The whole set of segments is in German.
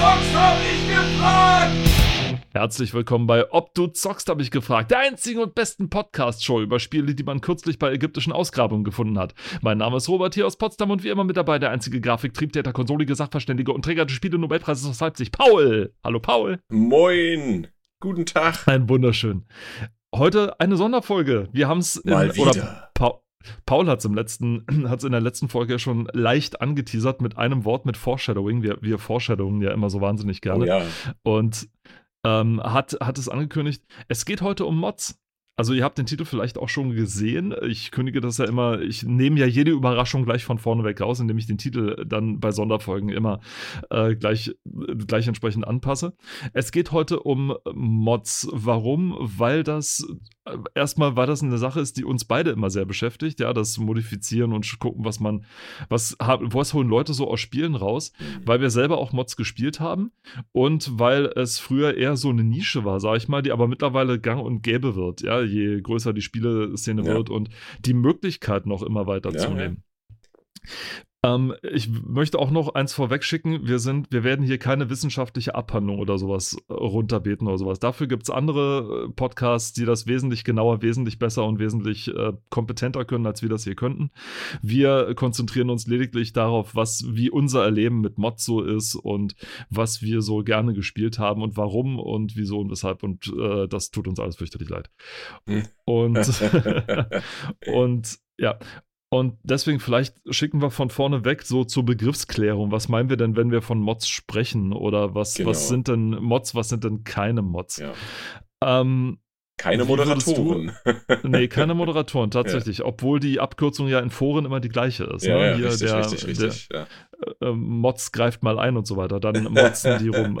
zockst, hab ich gefragt! Herzlich willkommen bei Ob du zockst, habe ich gefragt. Der einzigen und besten Podcast-Show über Spiele, die man kürzlich bei ägyptischen Ausgrabungen gefunden hat. Mein Name ist Robert hier aus Potsdam und wie immer mit dabei der einzige Grafik, Triebtäter, konsolige Sachverständige und Träger des Spiele-Nobelpreises aus Leipzig, Paul. Hallo Paul. Moin. Guten Tag. Ein wunderschön. Heute eine Sonderfolge. Wir haben es Mal wieder. Pa Paul hat es im letzten, hat in der letzten Folge schon leicht angeteasert mit einem Wort mit Foreshadowing. Wir, wir Foreshadowing ja immer so wahnsinnig gerne. Oh ja. Und ähm, hat, hat es angekündigt. Es geht heute um Mods. Also ihr habt den Titel vielleicht auch schon gesehen. Ich kündige das ja immer, ich nehme ja jede Überraschung gleich von vorne weg raus, indem ich den Titel dann bei Sonderfolgen immer äh, gleich, gleich entsprechend anpasse. Es geht heute um Mods. Warum? Weil das äh, erstmal, weil das eine Sache ist, die uns beide immer sehr beschäftigt, ja, das Modifizieren und gucken, was man, was, was holen Leute so aus Spielen raus, weil wir selber auch Mods gespielt haben und weil es früher eher so eine Nische war, sag ich mal, die aber mittlerweile gang und gäbe wird, ja, je größer die Spieleszene Ja. wird und die Möglichkeit noch immer weiter Ja, zunehmen. Ähm, ich möchte auch noch eins vorweg schicken. Wir sind, wir werden hier keine wissenschaftliche Abhandlung oder sowas äh, runterbeten oder sowas. Dafür gibt es andere äh, Podcasts, die das wesentlich genauer, wesentlich besser und wesentlich äh, kompetenter können, als wir das hier könnten. Wir konzentrieren uns lediglich darauf, was, wie unser Erleben mit Mods so ist und was wir so gerne gespielt haben und warum und wieso und weshalb. Und äh, das tut uns alles fürchterlich leid. Hm. Und, und ja, und deswegen vielleicht schicken wir von vorne weg so zur Begriffsklärung. Was meinen wir denn, wenn wir von Mods sprechen? Oder was, Genau. was sind denn Mods, was sind denn keine Mods? ja. Ähm, Keine würdest du- Moderatoren. nee, keine Moderatoren, tatsächlich. Obwohl die Abkürzung ja in Foren immer die gleiche ist. ja, ne? ja, Hier richtig, der, richtig, richtig. ja. Der, äh, Mods greift mal ein und so weiter. Dann motzen die rum.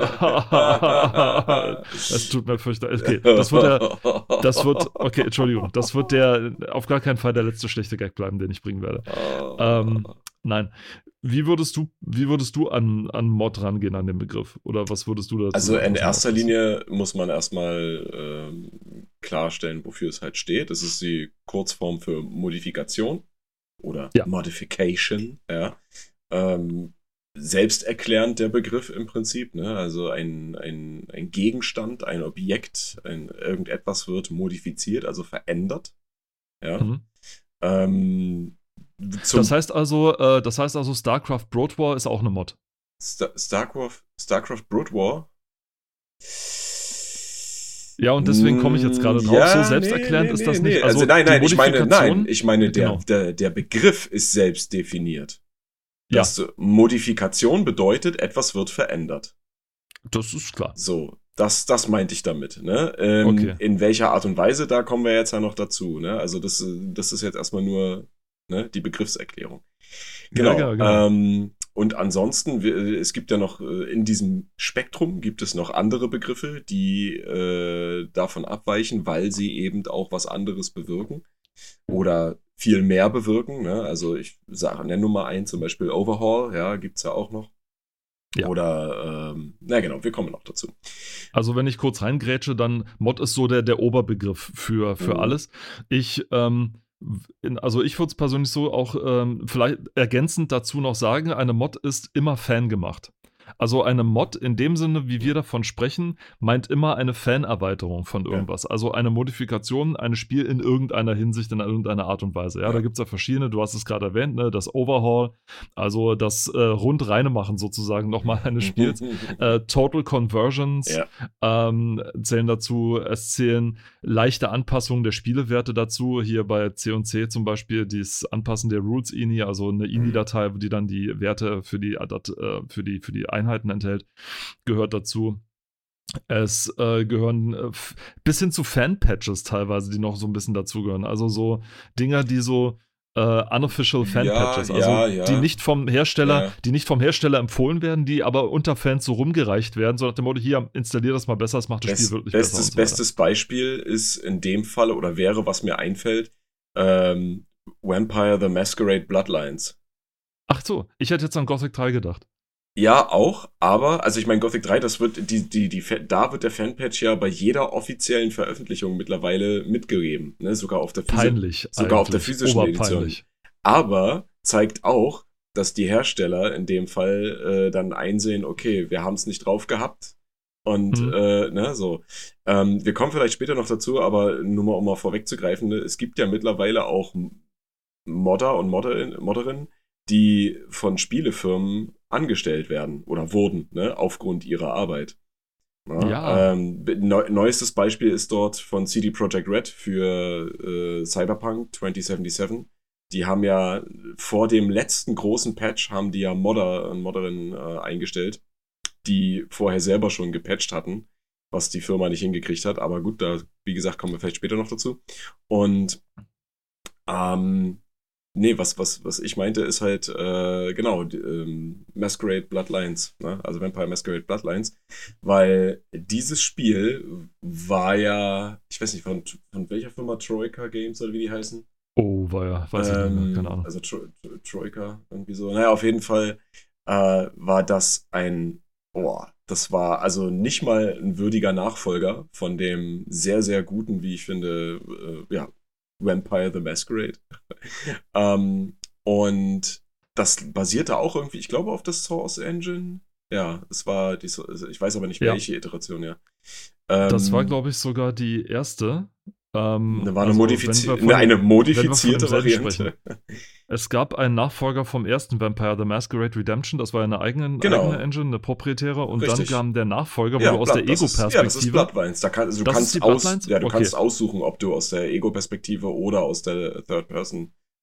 Es tut mir fürchterlich. Okay, das wird der, das wird, okay, Entschuldigung, das wird der, auf gar keinen Fall der letzte schlechte Gag bleiben, den ich bringen werde. ähm, Nein. Wie würdest du, wie würdest du an, an Mod rangehen, an den Begriff? Oder was würdest du dazu also in erster? Linie muss man erstmal ähm, klarstellen, wofür es halt steht. Das ist die Kurzform für Modifikation oder Ja. Modification, ja. Ähm, selbsterklärend der Begriff im Prinzip, ne? Also ein, ein, ein Gegenstand, ein Objekt, ein, irgendetwas wird modifiziert, also verändert. Ja. Mhm. Ähm, Das heißt also, äh, das heißt also, StarCraft Broad War ist auch eine Mod. Star StarCraft, StarCraft Brood War. Ja, und deswegen komme ich jetzt gerade drauf. so selbsterklärend ist das nicht. Also, nein, die nein, ich meine, nein, ich meine, der, Genau. der, der Begriff ist selbst definiert. Ja. Das Modifikation bedeutet, etwas wird verändert. Das ist klar. So, das, das meinte ich damit. Ne? Ähm, Okay. In welcher Art und Weise, da kommen wir jetzt ja noch dazu. Ne? Also das, das ist jetzt erstmal nur ne, die Begriffserklärung. Genau. Ja, genau, genau. Ähm, und ansonsten, es gibt ja noch äh, in diesem Spektrum gibt es noch andere Begriffe, die äh, davon abweichen, weil sie eben auch was anderes bewirken oder viel mehr bewirken. Ne? Also ich sage, nenne nur mal einen, zum Beispiel Overhaul, ja, gibt's ja auch noch. Ja. Oder, ähm, na genau, wir kommen noch dazu. Also wenn ich kurz reingrätsche, dann Mod ist so der, der Oberbegriff für, für Mhm. alles. Ich, ähm, also ich würde es persönlich so auch ähm, vielleicht ergänzend dazu noch sagen, eine Mod ist immer Fan gemacht. Also eine Mod in dem Sinne, wie wir davon sprechen, meint immer eine Fan-Erweiterung von Ja. irgendwas. Also eine Modifikation eines Spiel in irgendeiner Hinsicht, in irgendeiner Art und Weise. Ja, Ja. da gibt es ja verschiedene, du hast es gerade erwähnt, ne? das Overhaul, also das äh, Rundreine machen sozusagen nochmal eines Spiels. Äh, Total Conversions Ja. ähm, zählen dazu. Es zählen leichte Anpassungen der Spielewerte dazu. Hier bei C&C zum Beispiel das Anpassen der Rules INI, also eine Mhm. INI-Datei, die dann die Werte für die, äh, für die, für die Einheiten enthält, gehört dazu. Es äh, gehören äh, bis hin zu Fan-Patches teilweise, die noch so ein bisschen dazugehören. Also so Dinger, die so äh, unofficial Fan-Patches, Ja, also ja, ja. die nicht vom Hersteller, die nicht vom Hersteller empfohlen werden, die aber unter Fans so rumgereicht werden, so nach dem Motto, hier, installier das mal besser, das macht das Best, Spiel wirklich bestes, besser. so bestes Beispiel ist in dem Fall oder wäre, was mir einfällt, ähm, Vampire the Masquerade Bloodlines. Ach so, ich hätte jetzt an Gothic 3 gedacht. Ja, auch, aber, also ich meine, Gothic 3, das wird, die, die, die, da wird der Fanpatch ja bei jeder offiziellen Veröffentlichung mittlerweile mitgegeben, ne? Sogar auf der Peinlich. sogar auf der physischen Edition. Aber zeigt auch, dass die Hersteller in dem Fall äh, dann einsehen, okay, wir haben es nicht drauf gehabt. Und Mhm. äh, ne, so. Ähm, wir kommen vielleicht später noch dazu, aber nur mal, um mal vorwegzugreifen, ne, es gibt ja mittlerweile auch Modder und Modderin, Modderinnen, die von Spielefirmen angestellt werden oder wurden, ne, aufgrund ihrer Arbeit. Ja. Ähm, neu, neuestes Beispiel ist dort von CD Projekt Red für äh, Cyberpunk 2077. Die haben ja vor dem letzten großen Patch haben die ja Modder und Modderinnen äh, eingestellt, die vorher selber schon gepatcht hatten, was die Firma nicht hingekriegt hat. Aber gut, da, wie gesagt, kommen wir vielleicht später noch dazu. Und ähm, nee, was, was, was ich meinte, ist halt, äh, genau, ähm, Masquerade Bloodlines, ne? also Vampire Masquerade Bloodlines, weil dieses Spiel war ja, ich weiß nicht, von, von welcher Firma Troika Games oder wie die heißen? Oh, war ja, weiß ich nicht Ähm, mehr, keine Ahnung. Also Tro Tro Troika, irgendwie so. Naja, auf jeden Fall äh, war das ein, boah, das war also nicht mal ein würdiger Nachfolger von dem sehr, sehr guten, wie ich finde, äh, ja, Vampire the Masquerade. ähm, und das basierte auch irgendwie, ich glaube, auf der Source Engine. Ja, es war die, ich weiß aber nicht, Ja. welche Iteration, ja. Das war, Ähm, glaube ich, sogar die erste. Ähm, Eine, also, wir von- ne, eine modifizierte Variante. Es gab einen Nachfolger vom ersten Vampire the Masquerade Redemption, das war eine eigene, Genau. eigene Engine, eine proprietäre, und Richtig. dann kam der Nachfolger, wo Ja, du aus Blood- der ist- Ja, das ist Ego-Perspektive. Bloodlines. Da kann, also du Das kannst aus, ja, du Okay. kannst aussuchen, ob du aus der Ego-Perspektive oder aus der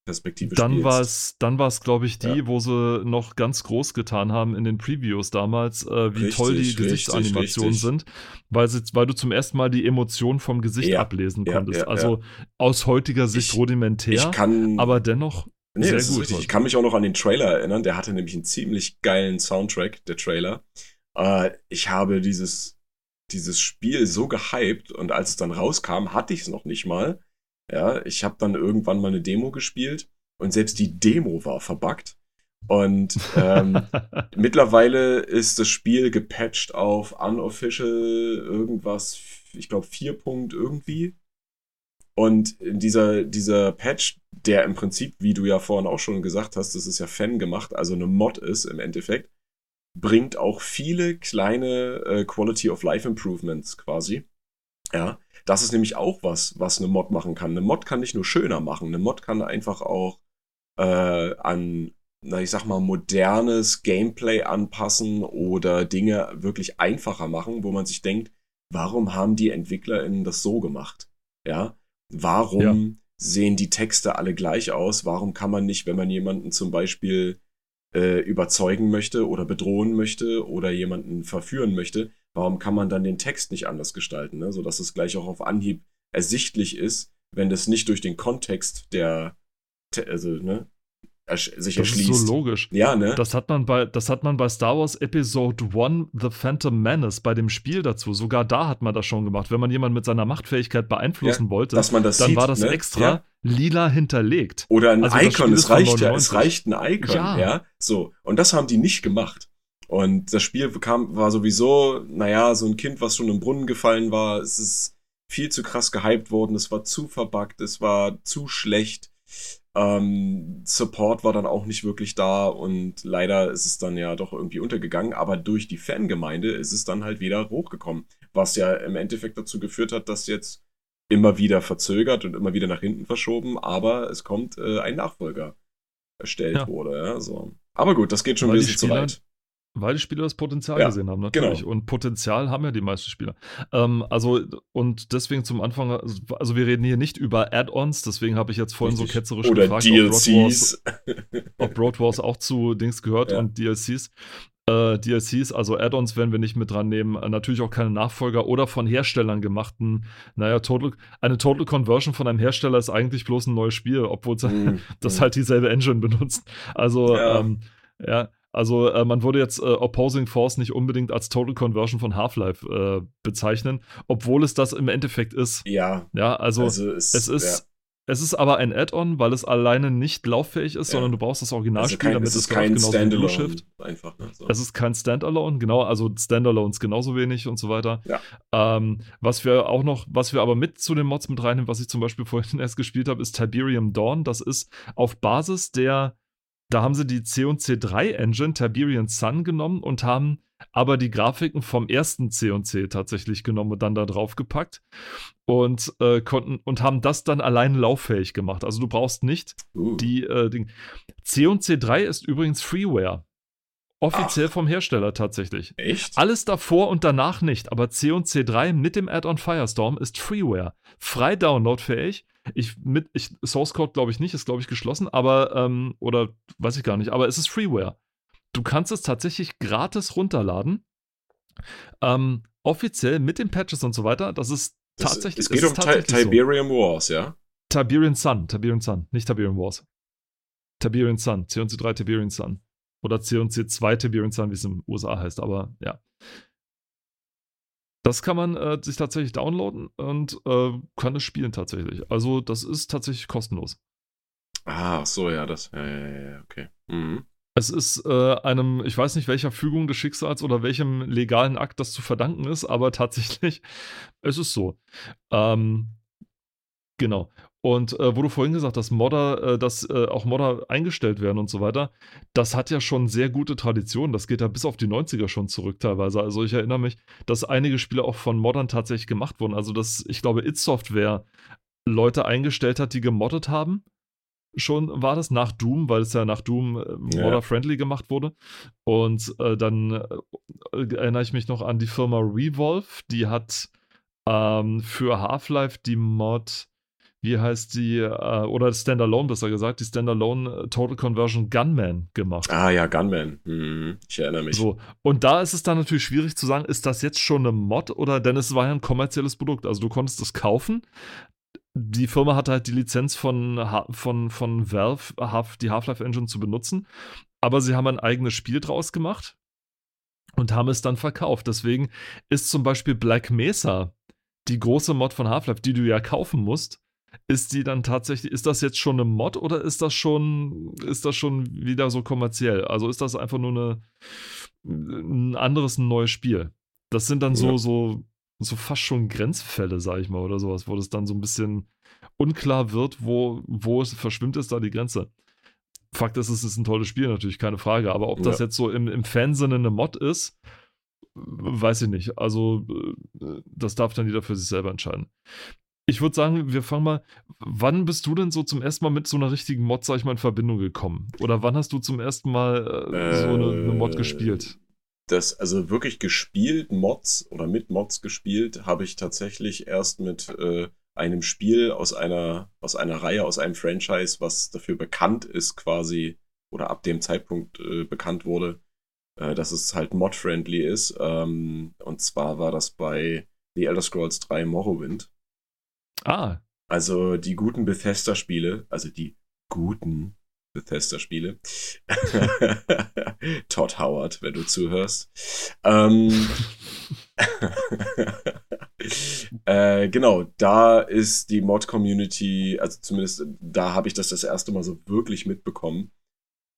Third-Person-Perspektive Dann war es, dann war es, glaube ich, die, Ja. wo sie noch ganz groß getan haben in den Previews damals, äh, wie Richtig, toll die richtig, Gesichtsanimationen richtig. sind, weil, sie, weil du zum ersten Mal die Emotion vom Gesicht Ja, ablesen ja, konntest. also aus heutiger Sicht Ich- rudimentär, ich kann, aber dennoch nee, sehr gut. richtig. Ich kann mich auch noch an den Trailer erinnern. Der hatte nämlich einen ziemlich geilen Soundtrack, der Trailer. Äh, ich habe dieses, dieses Spiel so gehypt und als es dann rauskam, hatte ich es noch nicht mal. Ja, ich habe dann irgendwann mal eine Demo gespielt und selbst die Demo war verbuggt. Und ähm, Mittlerweile ist das Spiel gepatcht auf unofficial irgendwas, ich glaube 4 Punkt irgendwie. Und dieser, dieser Patch, der im Prinzip, wie du ja vorhin auch schon gesagt hast, das ist ja Fan gemacht, also eine Mod ist im Endeffekt, bringt auch viele kleine äh, Quality of Life Improvements quasi. Ja, das ist nämlich auch was, was eine Mod machen kann. Eine Mod kann nicht nur schöner machen, eine Mod kann einfach auch äh, an na, ich sag mal, modernes Gameplay anpassen oder Dinge wirklich einfacher machen, wo man sich denkt, warum haben die EntwicklerInnen das so gemacht? Ja, warum Ja. sehen die Texte alle gleich aus? Warum kann man nicht, wenn man jemanden zum Beispiel äh, überzeugen möchte oder bedrohen möchte oder jemanden verführen möchte, warum kann man dann den Text nicht anders gestalten, ne? sodass es gleich auch auf Anhieb ersichtlich ist, wenn das nicht durch den Kontext der, also, ne, ersch sich das erschließt. ist so logisch. Ja, ne? Das hat man bei, das hat man bei Star Wars Episode 1 The Phantom Menace bei dem Spiel dazu. Sogar da hat man das schon gemacht. Wenn man jemanden mit seiner Machtfähigkeit beeinflussen wollte, dass man das dann sieht, war das ne? extra Ja. lila hinterlegt. Oder ein Also das Icon, es reicht ja, es 99. reicht ein Icon, ja. Ja. So. Und das haben die nicht gemacht. Und das Spiel kam, war sowieso, naja, so ein Kind, was schon im Brunnen gefallen war. Es ist viel zu krass gehypt worden, es war zu verbuggt, es war zu schlecht. Ähm, Support war dann auch nicht wirklich da und leider ist es dann ja doch irgendwie untergegangen, aber durch die Fangemeinde ist es dann halt wieder hochgekommen, was ja im Endeffekt dazu geführt hat, dass jetzt immer wieder verzögert und immer wieder nach hinten verschoben, aber es kommt äh, ein Nachfolger erstellt Ja. wurde. Ja, so. Aber gut, das geht schon ein bisschen zu weit. Weil die Spieler das Potenzial Ja, gesehen haben, natürlich. genau. Und Potenzial haben ja die meisten Spieler. Ähm, also, und deswegen zum Anfang, also wir reden hier nicht über Add-ons, deswegen habe ich jetzt vorhin Richtig. so ketzerisch Oder gefragt, ob Broad Wars, DLCs. ob Broad Wars auch zu Dings gehört Ja. und DLCs. Äh, DLCs, also Add-ons werden wir nicht mit dran nehmen. Äh, natürlich auch keine Nachfolger oder von Herstellern gemachten. Naja, Total, eine Total Conversion von einem Hersteller ist eigentlich bloß ein neues Spiel, obwohl Mm, das mm. halt dieselbe Engine benutzt. Also, ja, ähm, ja also äh, man würde jetzt äh, Opposing Force nicht unbedingt als Total Conversion von Half-Life äh, bezeichnen, obwohl es das im Endeffekt ist. Ja, Ja, also, also es, es ist. Es ist aber ein Add-on, weil es alleine nicht lauffähig ist, Ja. sondern du brauchst das ja, also Originalspiel, kein, damit es ist kein genauso Standalone. Shift. Einfach, ne? So. Es ist kein Standalone, genau, also Standalones genauso wenig und so weiter. Ja. Ähm, was wir auch noch, was wir aber mit zu den Mods mit reinnehmen, was ich zum Beispiel vorhin erst gespielt habe, ist Tiberium Dawn. Das ist auf Basis der Da haben sie die C&C 3 Engine, Tiberian Sun, genommen und haben aber die Grafiken vom ersten C&C tatsächlich genommen und dann da drauf gepackt und äh, konnten und haben das dann allein lauffähig gemacht. Also du brauchst nicht Uh. die äh, Ding. C&C 3 ist übrigens Freeware. Offiziell Ach. vom Hersteller tatsächlich. Echt? Alles davor und danach nicht, aber C&C 3 mit dem Add-on Firestorm ist Freeware. Frei downloadfähig. Ich, mit, ich, Source Code glaube ich nicht, ist glaube ich geschlossen, aber, ähm, oder weiß ich gar nicht, aber es ist Freeware. Du kannst es tatsächlich gratis runterladen. Ähm, offiziell mit den Patches und so weiter. Das ist Das- tatsächlich. Es geht um Ti tatsächlich so. Tiberium Wars, ja? Tiberian Sun, Tiberian Sun, nicht Tiberian Wars. Tiberian Sun, C&C3 Tiberian Sun. Oder C&C2 Tiberian Sun, wie es in den USA heißt, aber ja. Das kann man äh, sich tatsächlich downloaden und äh, kann es spielen tatsächlich. Also das ist tatsächlich kostenlos. Ah, ach so, ja, das. Ja, ja, ja, ja, okay. Mhm. Es ist äh, einem, ich weiß nicht welcher Fügung des Schicksals oder welchem legalen Akt das zu verdanken ist, aber tatsächlich, es ist so. Ähm, genau. Und äh, wo du vorhin gesagt hast, Modder, äh, dass äh, auch Modder eingestellt werden und so weiter, das hat ja schon sehr gute Tradition. Das geht ja bis auf die 90er schon zurück teilweise. Also ich erinnere mich, dass einige Spiele auch von Moddern tatsächlich gemacht wurden. Also dass, ich glaube, It Software Leute eingestellt hat, die gemoddet haben. Schon war das nach Doom, weil es ja nach Doom äh, modder-friendly gemacht wurde. Und äh, dann äh, erinnere ich mich noch an die Firma Revolve, die hat ähm, für Half-Life die Mod, wie heißt die, äh, oder Standalone besser gesagt, die Standalone äh, Total Conversion Gunman gemacht. Ah, ja, Gunman. Mhm. Ich erinnere mich. So, und da ist es dann natürlich schwierig zu sagen, ist das jetzt schon eine Mod oder, denn es war ja ein kommerzielles Produkt. Also du konntest es kaufen. Die Firma hatte halt die Lizenz von, von, von Valve, Half- die Half-Life Engine zu benutzen, aber sie haben ein eigenes Spiel draus gemacht und haben es dann verkauft. Deswegen ist zum Beispiel Black Mesa die große Mod von Half-Life, die du ja kaufen musst, ist die dann tatsächlich, ist das jetzt schon eine Mod oder ist das schon, ist das schon wieder so kommerziell? Also ist das einfach nur eine, ein anderes, ein neues Spiel? Das sind dann so, Ja. so, so fast schon Grenzfälle, sag ich mal, oder sowas, wo das dann so ein bisschen unklar wird, wo, wo es verschwimmt ist da die Grenze. Fakt ist, es ist ein tolles Spiel, natürlich, keine Frage. Aber ob das Ja. jetzt so im, im Fansinne eine Mod ist, weiß ich nicht. Also, äh, das darf dann jeder für sich selber entscheiden. Ich würde sagen, wir fangen mal. Wann bist du denn so zum ersten Mal mit so einer richtigen Mod, sag ich mal, in Verbindung gekommen? Oder wann hast du zum ersten Mal äh, so eine, eine Mod Äh, gespielt? Das, also wirklich gespielt, Mods oder mit Mods gespielt, habe ich tatsächlich erst mit äh, einem Spiel aus einer, aus einer Reihe, aus einem Franchise, was dafür bekannt ist, quasi, oder ab dem Zeitpunkt äh, bekannt wurde, äh, dass es halt mod-friendly ist. Ähm, und zwar war das bei The Elder Scrolls 3 Morrowind. Ah, Also die guten Bethesda-Spiele, also die guten Bethesda-Spiele. Todd Howard, wenn du zuhörst. Ähm, äh, genau, da ist die Mod-Community, also zumindest da habe ich das das erste Mal so wirklich mitbekommen.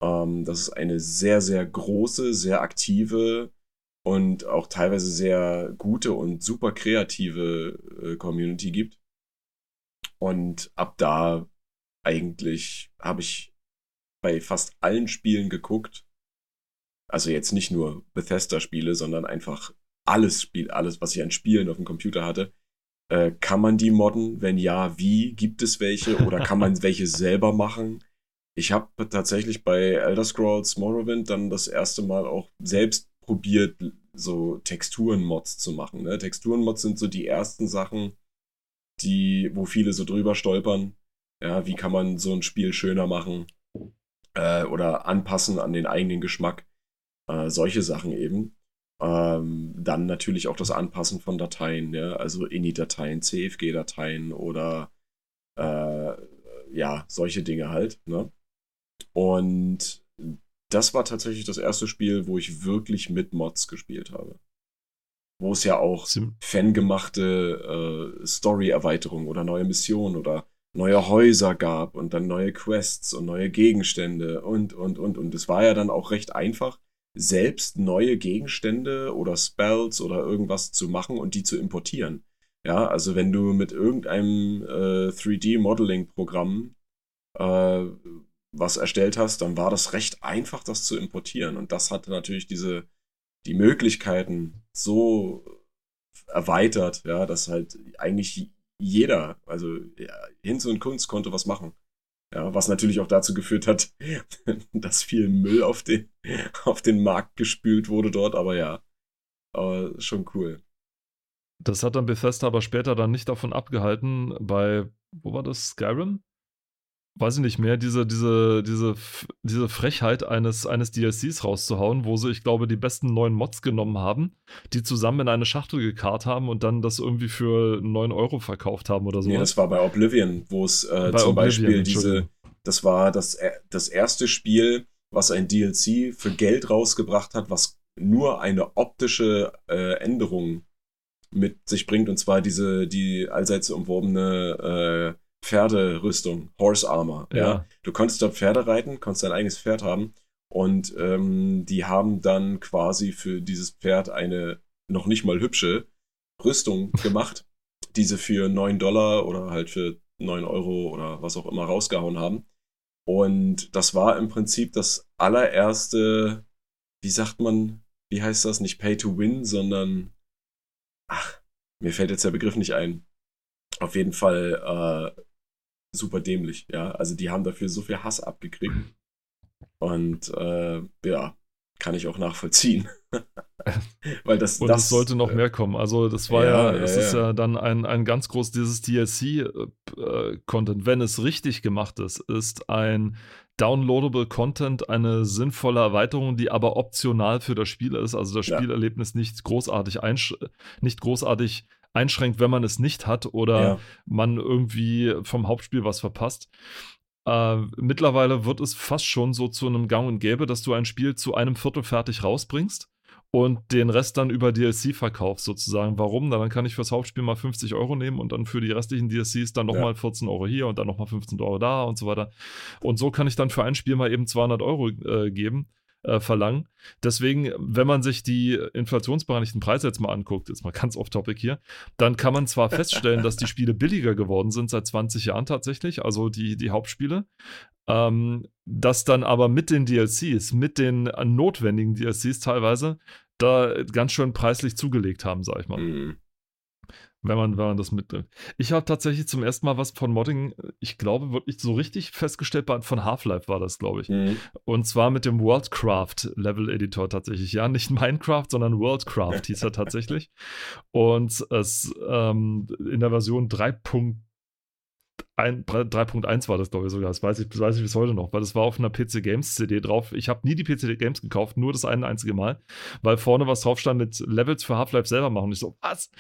Ähm, dass es eine sehr, sehr große, sehr aktive und auch teilweise sehr gute und super kreative äh, Community gibt. Und ab da eigentlich habe ich bei fast allen Spielen geguckt. Also jetzt nicht nur Bethesda-Spiele, sondern einfach alles Spiel, alles, was ich an Spielen auf dem Computer hatte. Äh, kann man die modden? Wenn ja, wie? Gibt es welche? Oder kann man welche selber machen? Ich habe tatsächlich bei Elder Scrolls Morrowind dann das erste Mal auch selbst probiert, so Texturen-Mods zu machen. Ne? Texturen-Mods sind so die ersten Sachen, die, wo viele so drüber stolpern. Ja, wie kann man so ein Spiel schöner machen äh, oder anpassen an den eigenen Geschmack. Äh, solche Sachen eben. Ähm, dann natürlich auch das Anpassen von Dateien, ja? also INI-Dateien, CFG-Dateien oder äh, ja, solche Dinge halt. Ne? Und das war tatsächlich das erste Spiel, wo ich wirklich mit Mods gespielt habe. Wo es ja auch Sim fangemachte äh, Story-Erweiterungen oder neue Missionen oder neue Häuser gab und dann neue Quests und neue Gegenstände und, und, und. Und es war ja dann auch recht einfach, selbst neue Gegenstände oder Spells oder irgendwas zu machen und die zu importieren. Ja, also wenn du mit irgendeinem äh, 3D-Modeling-Programm äh, was erstellt hast, dann war das recht einfach, das zu importieren. Und das hatte natürlich diese, die Möglichkeiten so erweitert, ja, dass halt eigentlich jeder, also ja, Hinz und Kunst konnte was machen. Ja, was natürlich auch dazu geführt hat, dass viel Müll auf den, auf den Markt gespült wurde dort, aber ja, aber schon cool. Das hat dann Bethesda aber später dann nicht davon abgehalten, bei, wo war das, Skyrim? Weiß ich nicht mehr, diese, diese, diese, diese Frechheit eines, eines DLCs rauszuhauen, wo sie, ich glaube, die besten neuen Mods genommen haben, die zusammen in eine Schachtel gekarrt haben und dann das irgendwie für 9 Euro verkauft haben oder so. Nee, das war bei Oblivion, wo es äh, zum Oblivion, Beispiel diese, das war das, das erste Spiel, was ein DLC für Geld rausgebracht hat, was nur eine optische äh, Änderung mit sich bringt, und zwar diese, die allseits umworbene äh, Pferderüstung, Horse Armor. Ja. ja. Du konntest dort Pferde reiten, konntest dein eigenes Pferd haben. Und ähm, die haben dann quasi für dieses Pferd eine noch nicht mal hübsche Rüstung gemacht, die sie für 9 Dollar oder halt für 9 Euro oder was auch immer rausgehauen haben. Und das war im Prinzip das allererste, wie sagt man, wie heißt das, nicht Pay to Win, sondern, ach, mir fällt jetzt der Begriff nicht ein. Auf jeden Fall äh, super dämlich, ja. Also die haben dafür so viel Hass abgekriegt. Und äh, ja, kann ich auch nachvollziehen. Weil das, und es sollte noch äh, mehr kommen. Also das war ja, ja es ja, ist ja dann ein, ein ganz groß, dieses DLC-Content, äh, wenn es richtig gemacht ist, ist ein downloadable Content eine sinnvolle Erweiterung, die aber optional für das Spiel ist. Also das Spielerlebnis nicht großartig, nicht großartig einschränkt, wenn man es nicht hat oder ja. man irgendwie vom Hauptspiel was verpasst. Äh, mittlerweile wird es fast schon so zu einem Gang und Gäbe, dass du ein Spiel zu einem Viertel fertig rausbringst und den Rest dann über DLC verkaufst sozusagen. Warum? Dann kann ich fürs Hauptspiel mal 50 Euro nehmen und dann für die restlichen DLCs dann nochmal ja. 14 Euro hier und dann nochmal 15 Euro da und so weiter. Und so kann ich dann für ein Spiel mal eben 200 Euro äh, geben äh, verlangen. Deswegen, wenn man sich die inflationsbereinigten Preise jetzt mal anguckt, jetzt mal ganz off-topic hier, dann kann man zwar feststellen, dass die Spiele billiger geworden sind seit 20 Jahren tatsächlich, also die, die Hauptspiele, ähm, dass dann aber mit den DLCs, mit den notwendigen DLCs teilweise, da ganz schön preislich zugelegt haben, sag ich mal. Mhm wenn man, wenn man das mitnimmt. Ich habe tatsächlich zum ersten Mal was von Modding, ich glaube, wirklich so richtig festgestellt, von Half-Life war das, glaube ich. Mhm. Und zwar mit dem Worldcraft Level Editor tatsächlich. Ja, nicht Minecraft, sondern Worldcraft hieß er tatsächlich. Und es ähm, in der Version 3. 3.1 war das, glaube ich, sogar. Das weiß ich, das weiß ich bis heute noch, weil das war auf einer PC Games CD drauf. Ich habe nie die PC Games gekauft, nur das eine einzige Mal, weil vorne was drauf stand mit Levels für Half-Life selber machen. Ich so, was?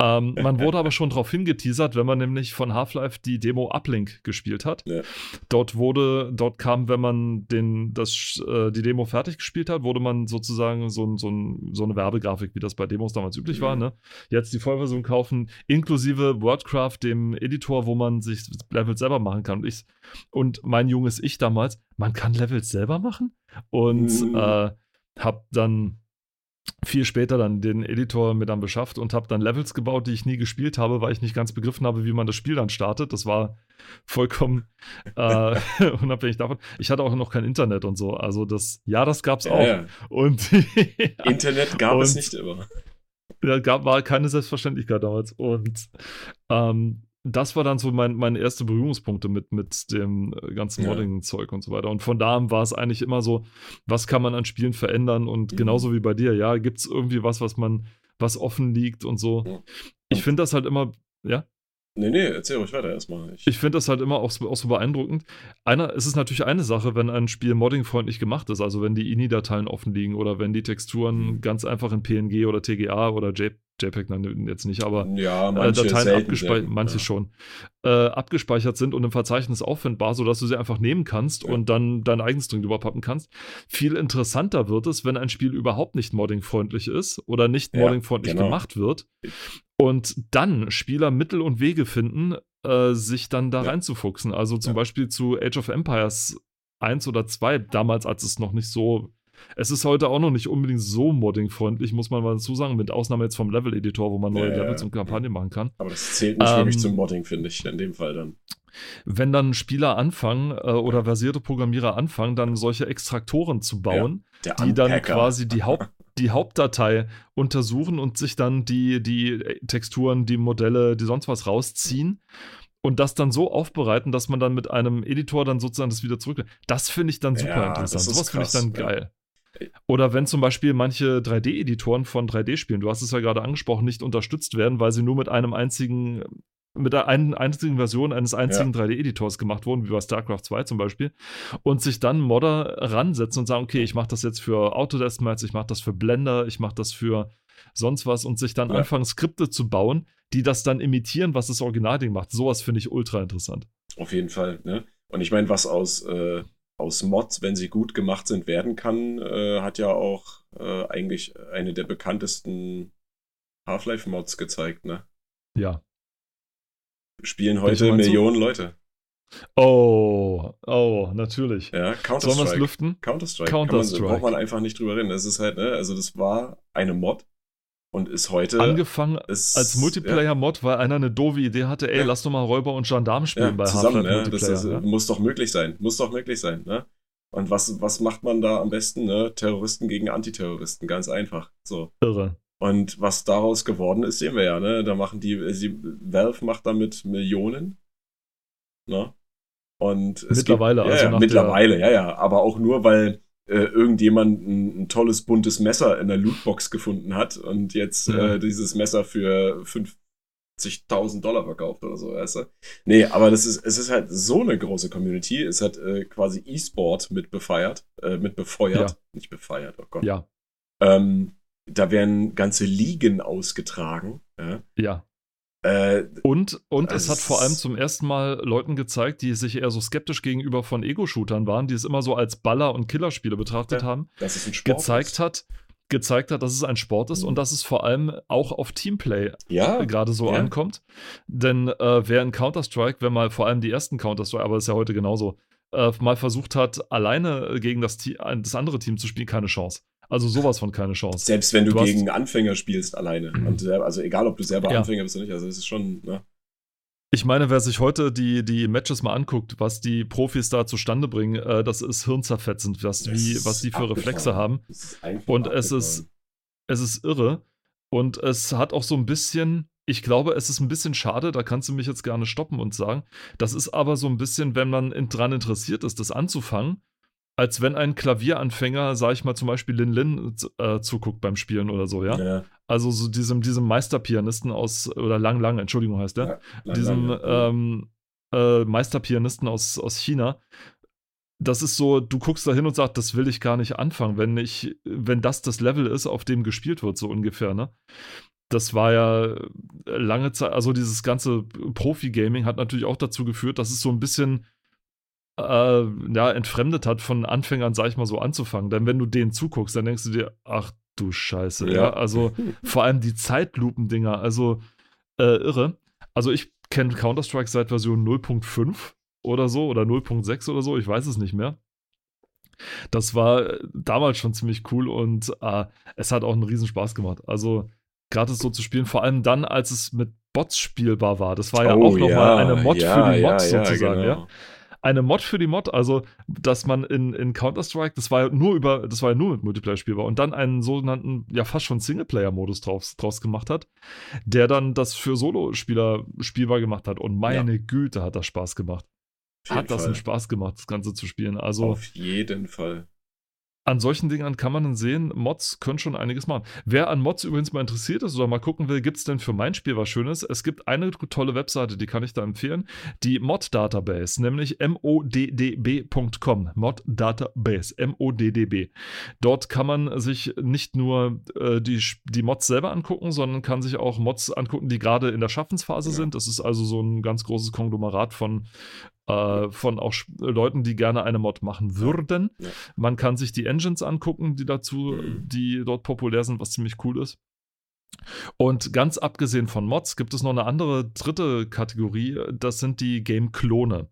Ähm, man wurde aber schon darauf hingeteasert, wenn man nämlich von Half-Life die Demo Uplink gespielt hat. Ja. Dort wurde, dort kam, wenn man den, das, äh, die Demo fertig gespielt hat, wurde man sozusagen so, so, so eine Werbegrafik, wie das bei Demos damals üblich mhm. war, ne? Jetzt die Vollversion kaufen, inklusive Wordcraft, dem Editor, wo man sich Levels selber machen kann. Und, ich, und mein junges Ich damals, man kann Levels selber machen? Und mhm. äh, hab dann viel später dann den Editor mir dann beschafft und habe dann Levels gebaut, die ich nie gespielt habe, weil ich nicht ganz begriffen habe, wie man das Spiel dann startet. Das war vollkommen äh, unabhängig davon. Ich hatte auch noch kein Internet und so. Also das, ja, das gab es auch. Ja. Und Internet gab und, es nicht immer. Ja, gab, war keine Selbstverständlichkeit damals. Und ähm, das war dann so mein, meine erste Berührungspunkte mit, mit dem äh, ganzen Modding-Zeug und so weiter. Und von da an war es eigentlich immer so, was kann man an Spielen verändern? Und mhm. genauso wie bei dir, ja, gibt es irgendwie was, was man, was offen liegt und so. Ich finde das halt immer, ja. Nee, nee, erzähl ruhig weiter erstmal. Ich, ich finde das halt immer auch, auch, so beeindruckend. Einer, es ist natürlich eine Sache, wenn ein Spiel moddingfreundlich gemacht ist, also wenn die INI-Dateien offen liegen oder wenn die Texturen mhm. ganz einfach in PNG oder TGA oder JPEG JPEG nein, jetzt nicht, aber ja, äh, Dateien abgespeichert, manche ja. schon, äh, abgespeichert sind und im Verzeichnis auffindbar, sodass du sie einfach nehmen kannst ja. und dann dein eigenes drin drüber pappen kannst. Viel interessanter wird es, wenn ein Spiel überhaupt nicht moddingfreundlich ist oder nicht moddingfreundlich genau. gemacht wird und dann Spieler Mittel und Wege finden, äh, sich dann da reinzufuchsen. Also zum Beispiel zu Age of Empires 1 oder 2, damals, als es noch nicht so es ist heute auch noch nicht unbedingt so modding-freundlich, muss man mal dazu sagen, mit Ausnahme jetzt vom Level-Editor, wo man neue ja, Levels und Kampagnen machen kann. Aber das zählt nicht ähm, wirklich zum Modding, finde ich, in dem Fall dann. wenn dann Spieler anfangen äh, oder versierte Programmierer anfangen, dann solche Extraktoren zu bauen, die dann quasi die, Haupt, die Hauptdatei untersuchen und sich dann die, die Texturen, die Modelle, die sonst was rausziehen und das dann so aufbereiten, dass man dann mit einem Editor dann sozusagen das wieder zurück. Das finde ich dann super Ja, interessant. Sowas finde ich dann ja. geil. Oder wenn zum Beispiel manche 3D-Editoren von 3D-Spielen, du hast es ja gerade angesprochen, nicht unterstützt werden, weil sie nur mit einem einzigen, mit der einen einzigen Version eines einzigen 3D-Editors gemacht wurden, wie bei StarCraft 2 zum Beispiel, und sich dann Modder ransetzen und sagen, okay, ich mache das jetzt für Autodesk Max, ich mache das für Blender, ich mache das für sonst was und sich dann Ja. anfangen, Skripte zu bauen, die das dann imitieren, was das Originalding macht. Sowas finde ich ultra interessant. Auf jeden Fall, ne? Und ich meine, was aus, äh, aus Mods, wenn sie gut gemacht sind, werden kann, äh, hat ja auch äh, eigentlich eine der bekanntesten Half-Life-Mods gezeigt, ne? Ja. Spielen heute? Millionen Leute. Oh, oh, natürlich. Ja, Sollen wir es Counter-Strike. lüften? Counter-Strike. Counter-Strike. Braucht man einfach nicht drüber reden. Das ist halt, ne? Also, das war eine Mod und ist heute. Angefangen ist, als Multiplayer-Mod, weil einer eine doofe Idee hatte, ey, Ja. lass doch mal Räuber und Gendarm Ja, spielen ja, bei zusammen, Half-Life ne? Das ist, ja. muss doch möglich sein. Muss doch möglich sein, ne? Und was, was macht man da am besten, ne? Terroristen gegen Antiterroristen, ganz einfach. So. Irre. Und was daraus geworden ist, sehen wir ja, ne? Da machen die, sie, Valve macht damit Millionen. Ne? Und es Mittlerweile, gibt, ja, also ja, mittlerweile, ja, ja. Aber auch nur, weil äh, irgendjemand ein, ein tolles buntes Messer in der Lootbox gefunden hat und jetzt Ja. äh, dieses Messer für 50.000 Dollar verkauft oder so, weißt du? Nee, aber das ist, es ist halt so eine große Community. Es hat äh, quasi E-Sport mit befeiert, äh, mit befeuert, Ja. nicht befeiert, oh Gott. Ja, Ähm, da werden ganze Ligen ausgetragen. Ja. ja. Äh, Und, und es hat vor allem es- zum ersten Mal Leuten gezeigt, die sich eher so skeptisch gegenüber von Ego-Shootern waren, die es immer so als Baller- und Killerspiele betrachtet Ja, haben, das ist ein Sport. gezeigt ist. hat, gezeigt hat, dass es ein Sport ist Mhm. und dass es vor allem auch auf Teamplay Ja, gerade so ja. ankommt. Denn äh, wer in Counter-Strike, wenn mal vor allem die ersten Counter-Strike, aber ist ja heute genauso, äh, mal versucht hat, alleine gegen das, das andere Team zu spielen, keine Chance. Also sowas von keine Chance. Selbst wenn du, Du hast- gegen Anfänger spielst alleine. Mhm. Und selber, also egal, ob du selber Ja. Anfänger bist oder nicht, also es ist schon, ne? Ich meine, wer sich heute die, die Matches mal anguckt, was die Profis da zustande bringen, äh, das ist hirnzerfetzend, was, Das wie, was die für abgefahren. Reflexe haben. Und es ist, es ist irre. Und es hat auch so ein bisschen, ich glaube, es ist ein bisschen schade, da kannst du mich jetzt gerne stoppen und sagen. Das ist aber so ein bisschen, wenn man in, dran interessiert ist, das anzufangen, als wenn ein Klavieranfänger, sag ich mal, zum Beispiel Lin Lin äh, zuguckt beim Spielen oder so, ja. Ja, Also so diesem, diesem Meisterpianisten aus, oder Lang Lang, Entschuldigung heißt der, ja, lang, diesem lang, ja. ähm, äh, Meisterpianisten aus, aus China. Das ist so, du guckst da hin und sagst, das will ich gar nicht anfangen, wenn ich, wenn das das Level ist, auf dem gespielt wird, so ungefähr, ne? Das war ja lange Zeit, also dieses ganze Profi-Gaming hat natürlich auch dazu geführt, dass es so ein bisschen äh, ja, entfremdet hat, von Anfängern, sag ich mal, so anzufangen. Denn wenn du denen zuguckst, dann denkst du dir, ach du Scheiße, ja. Ja. Also vor allem die Zeitlupendinger, also äh, irre. Also ich kenne Counter-Strike seit Version 0.5 oder so oder 0.6 oder so, ich weiß es nicht mehr. Das war äh, damals schon ziemlich cool und äh, es hat auch einen riesen Spaß gemacht. Also gerade so zu spielen, vor allem dann, als es mit Bots spielbar war. Das war ja Oh, auch nochmal eine Mod ja, für die ja, Mods ja, sozusagen, ja genau. Eine Mod für die Mod, also dass man in, in Counter-Strike, das war ja nur über, das war ja nur mit Multiplayer spielbar und dann einen sogenannten, ja fast schon Singleplayer-Modus draus, draus gemacht hat, der dann das für Solo-Spieler spielbar gemacht hat. Und meine Güte, hat das Spaß gemacht. Hat das Fall. einen Spaß gemacht, das Ganze zu spielen. Also Auf jeden Fall. An solchen Dingern kann man dann sehen, Mods können schon einiges machen. Wer an Mods übrigens mal interessiert ist oder mal gucken will, gibt es denn für mein Spiel was Schönes? Es gibt eine tolle Webseite, die kann ich da empfehlen. Die Mod Database, nämlich moddb.com. Mod Database, M-O-D-D-B. Dort kann man sich nicht nur äh, die, die Mods selber angucken, sondern kann sich auch Mods angucken, die gerade in der Schaffensphase Ja. sind. Das ist also so ein ganz großes Konglomerat von, äh, von auch Leuten, die gerne eine Mod machen würden. Ja. Man kann sich die Engines angucken, die dazu, Mhm. die dort populär sind, was ziemlich cool ist. Und ganz abgesehen von Mods gibt es noch eine andere dritte Kategorie, das sind die Game-Klone.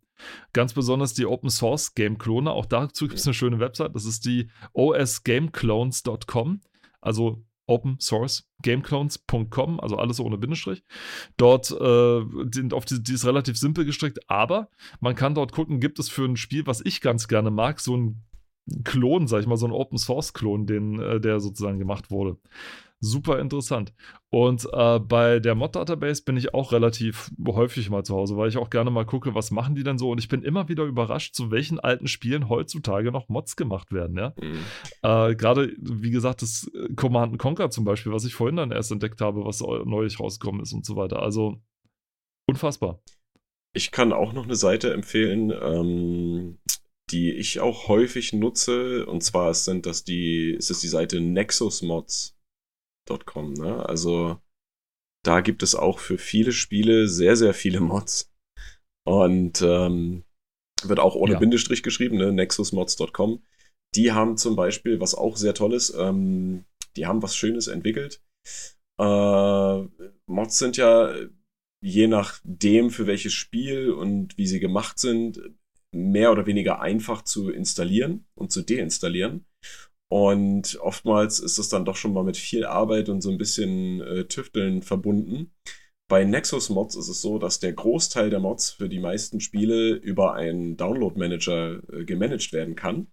Ganz besonders die Open Source Game-Klone. Auch dazu gibt es eine schöne Website, das ist die osgameclones.com. Also Open Source Gameclones.com, also alles ohne Bindestrich. Dort äh, sind auf die, die ist relativ simpel gestrickt, aber man kann dort gucken, gibt es für ein Spiel, was ich ganz gerne mag, so ein Klon, sag ich mal, so ein Open Source Klon, den, äh, der sozusagen gemacht wurde super interessant. Und äh, bei der Mod-Database bin ich auch relativ häufig mal zu Hause, weil ich auch gerne mal gucke, was machen die denn so. Und ich bin immer wieder überrascht, zu welchen alten Spielen heutzutage noch Mods gemacht werden. Ja? Mhm. Äh, Gerade, wie gesagt, das Command Conquer zum Beispiel, was ich vorhin dann erst entdeckt habe, was neulich rausgekommen ist und so weiter. Also unfassbar. Ich kann auch noch eine Seite empfehlen, ähm, die ich auch häufig nutze. Und zwar sind das die, ist es die Seite Nexus Mods mods.com. Ne? Also da gibt es auch für viele Spiele sehr, sehr viele Mods. Und ähm, wird auch ohne ja. Bindestrich geschrieben, ne? nexusmods.com. Die haben zum Beispiel, was auch sehr toll ist, ähm, die haben was Schönes entwickelt. Äh, Mods sind ja je nachdem, für welches Spiel und wie sie gemacht sind, mehr oder weniger einfach zu installieren und zu deinstallieren. Und oftmals ist es dann doch schon mal mit viel Arbeit und so ein bisschen äh, Tüfteln verbunden. Bei Nexus Mods ist es so, dass der Großteil der Mods für die meisten Spiele über einen Download Manager äh, gemanagt werden kann,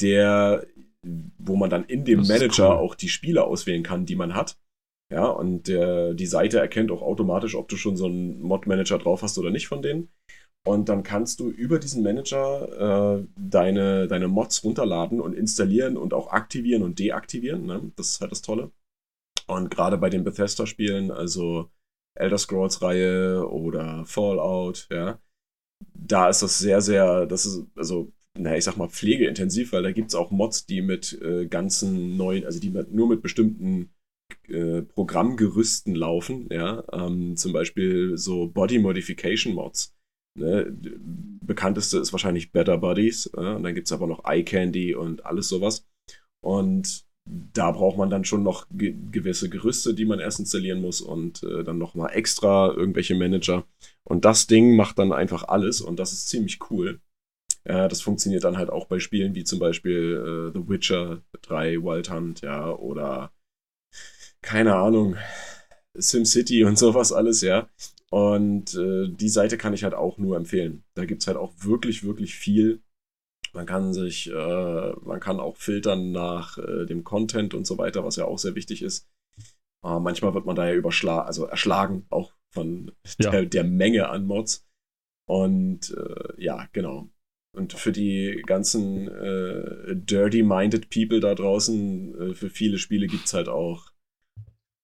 der, wo man dann in dem Manager cool. auch die Spiele auswählen kann, die man hat. Ja, und der, die Seite erkennt auch automatisch, ob du schon so einen Mod-Manager drauf hast oder nicht von denen. Und dann kannst du über diesen Manager äh, deine, deine Mods runterladen und installieren und auch aktivieren und deaktivieren. Ne? Das ist halt das Tolle. Und gerade bei den Bethesda-Spielen, also Elder Scrolls-Reihe oder Fallout, ja, da ist das sehr, sehr, das ist, also, naja, ich sag mal, pflegeintensiv, weil da gibt es auch Mods, die mit äh, ganzen neuen, also die mit, nur mit bestimmten äh, Programmgerüsten laufen, ja, ähm, zum Beispiel so Body Modification Mods Ne, bekannteste ist wahrscheinlich Better Buddies. Äh, und dann gibt es aber noch Eye Candy und alles sowas. Und da braucht man dann schon noch ge gewisse Gerüste, die man erst installieren muss und äh, dann nochmal extra irgendwelche Manager. Und das Ding macht dann einfach alles und das ist ziemlich cool. Äh, das funktioniert dann halt auch bei Spielen wie zum Beispiel äh, The Witcher 3 Wild Hunt, ja, oder keine Ahnung, SimCity und sowas alles, ja. Und äh, die Seite kann ich halt auch nur empfehlen. Da gibt es halt auch wirklich, wirklich viel. Man kann sich, äh, man kann auch filtern nach äh, dem Content und so weiter, was ja auch sehr wichtig ist. Äh, manchmal wird man da ja überschlagen, also erschlagen, auch von ja. der, der, Menge an Mods. Und äh, ja, genau. Und für die ganzen äh, dirty-minded People da draußen, für viele Spiele gibt es halt auch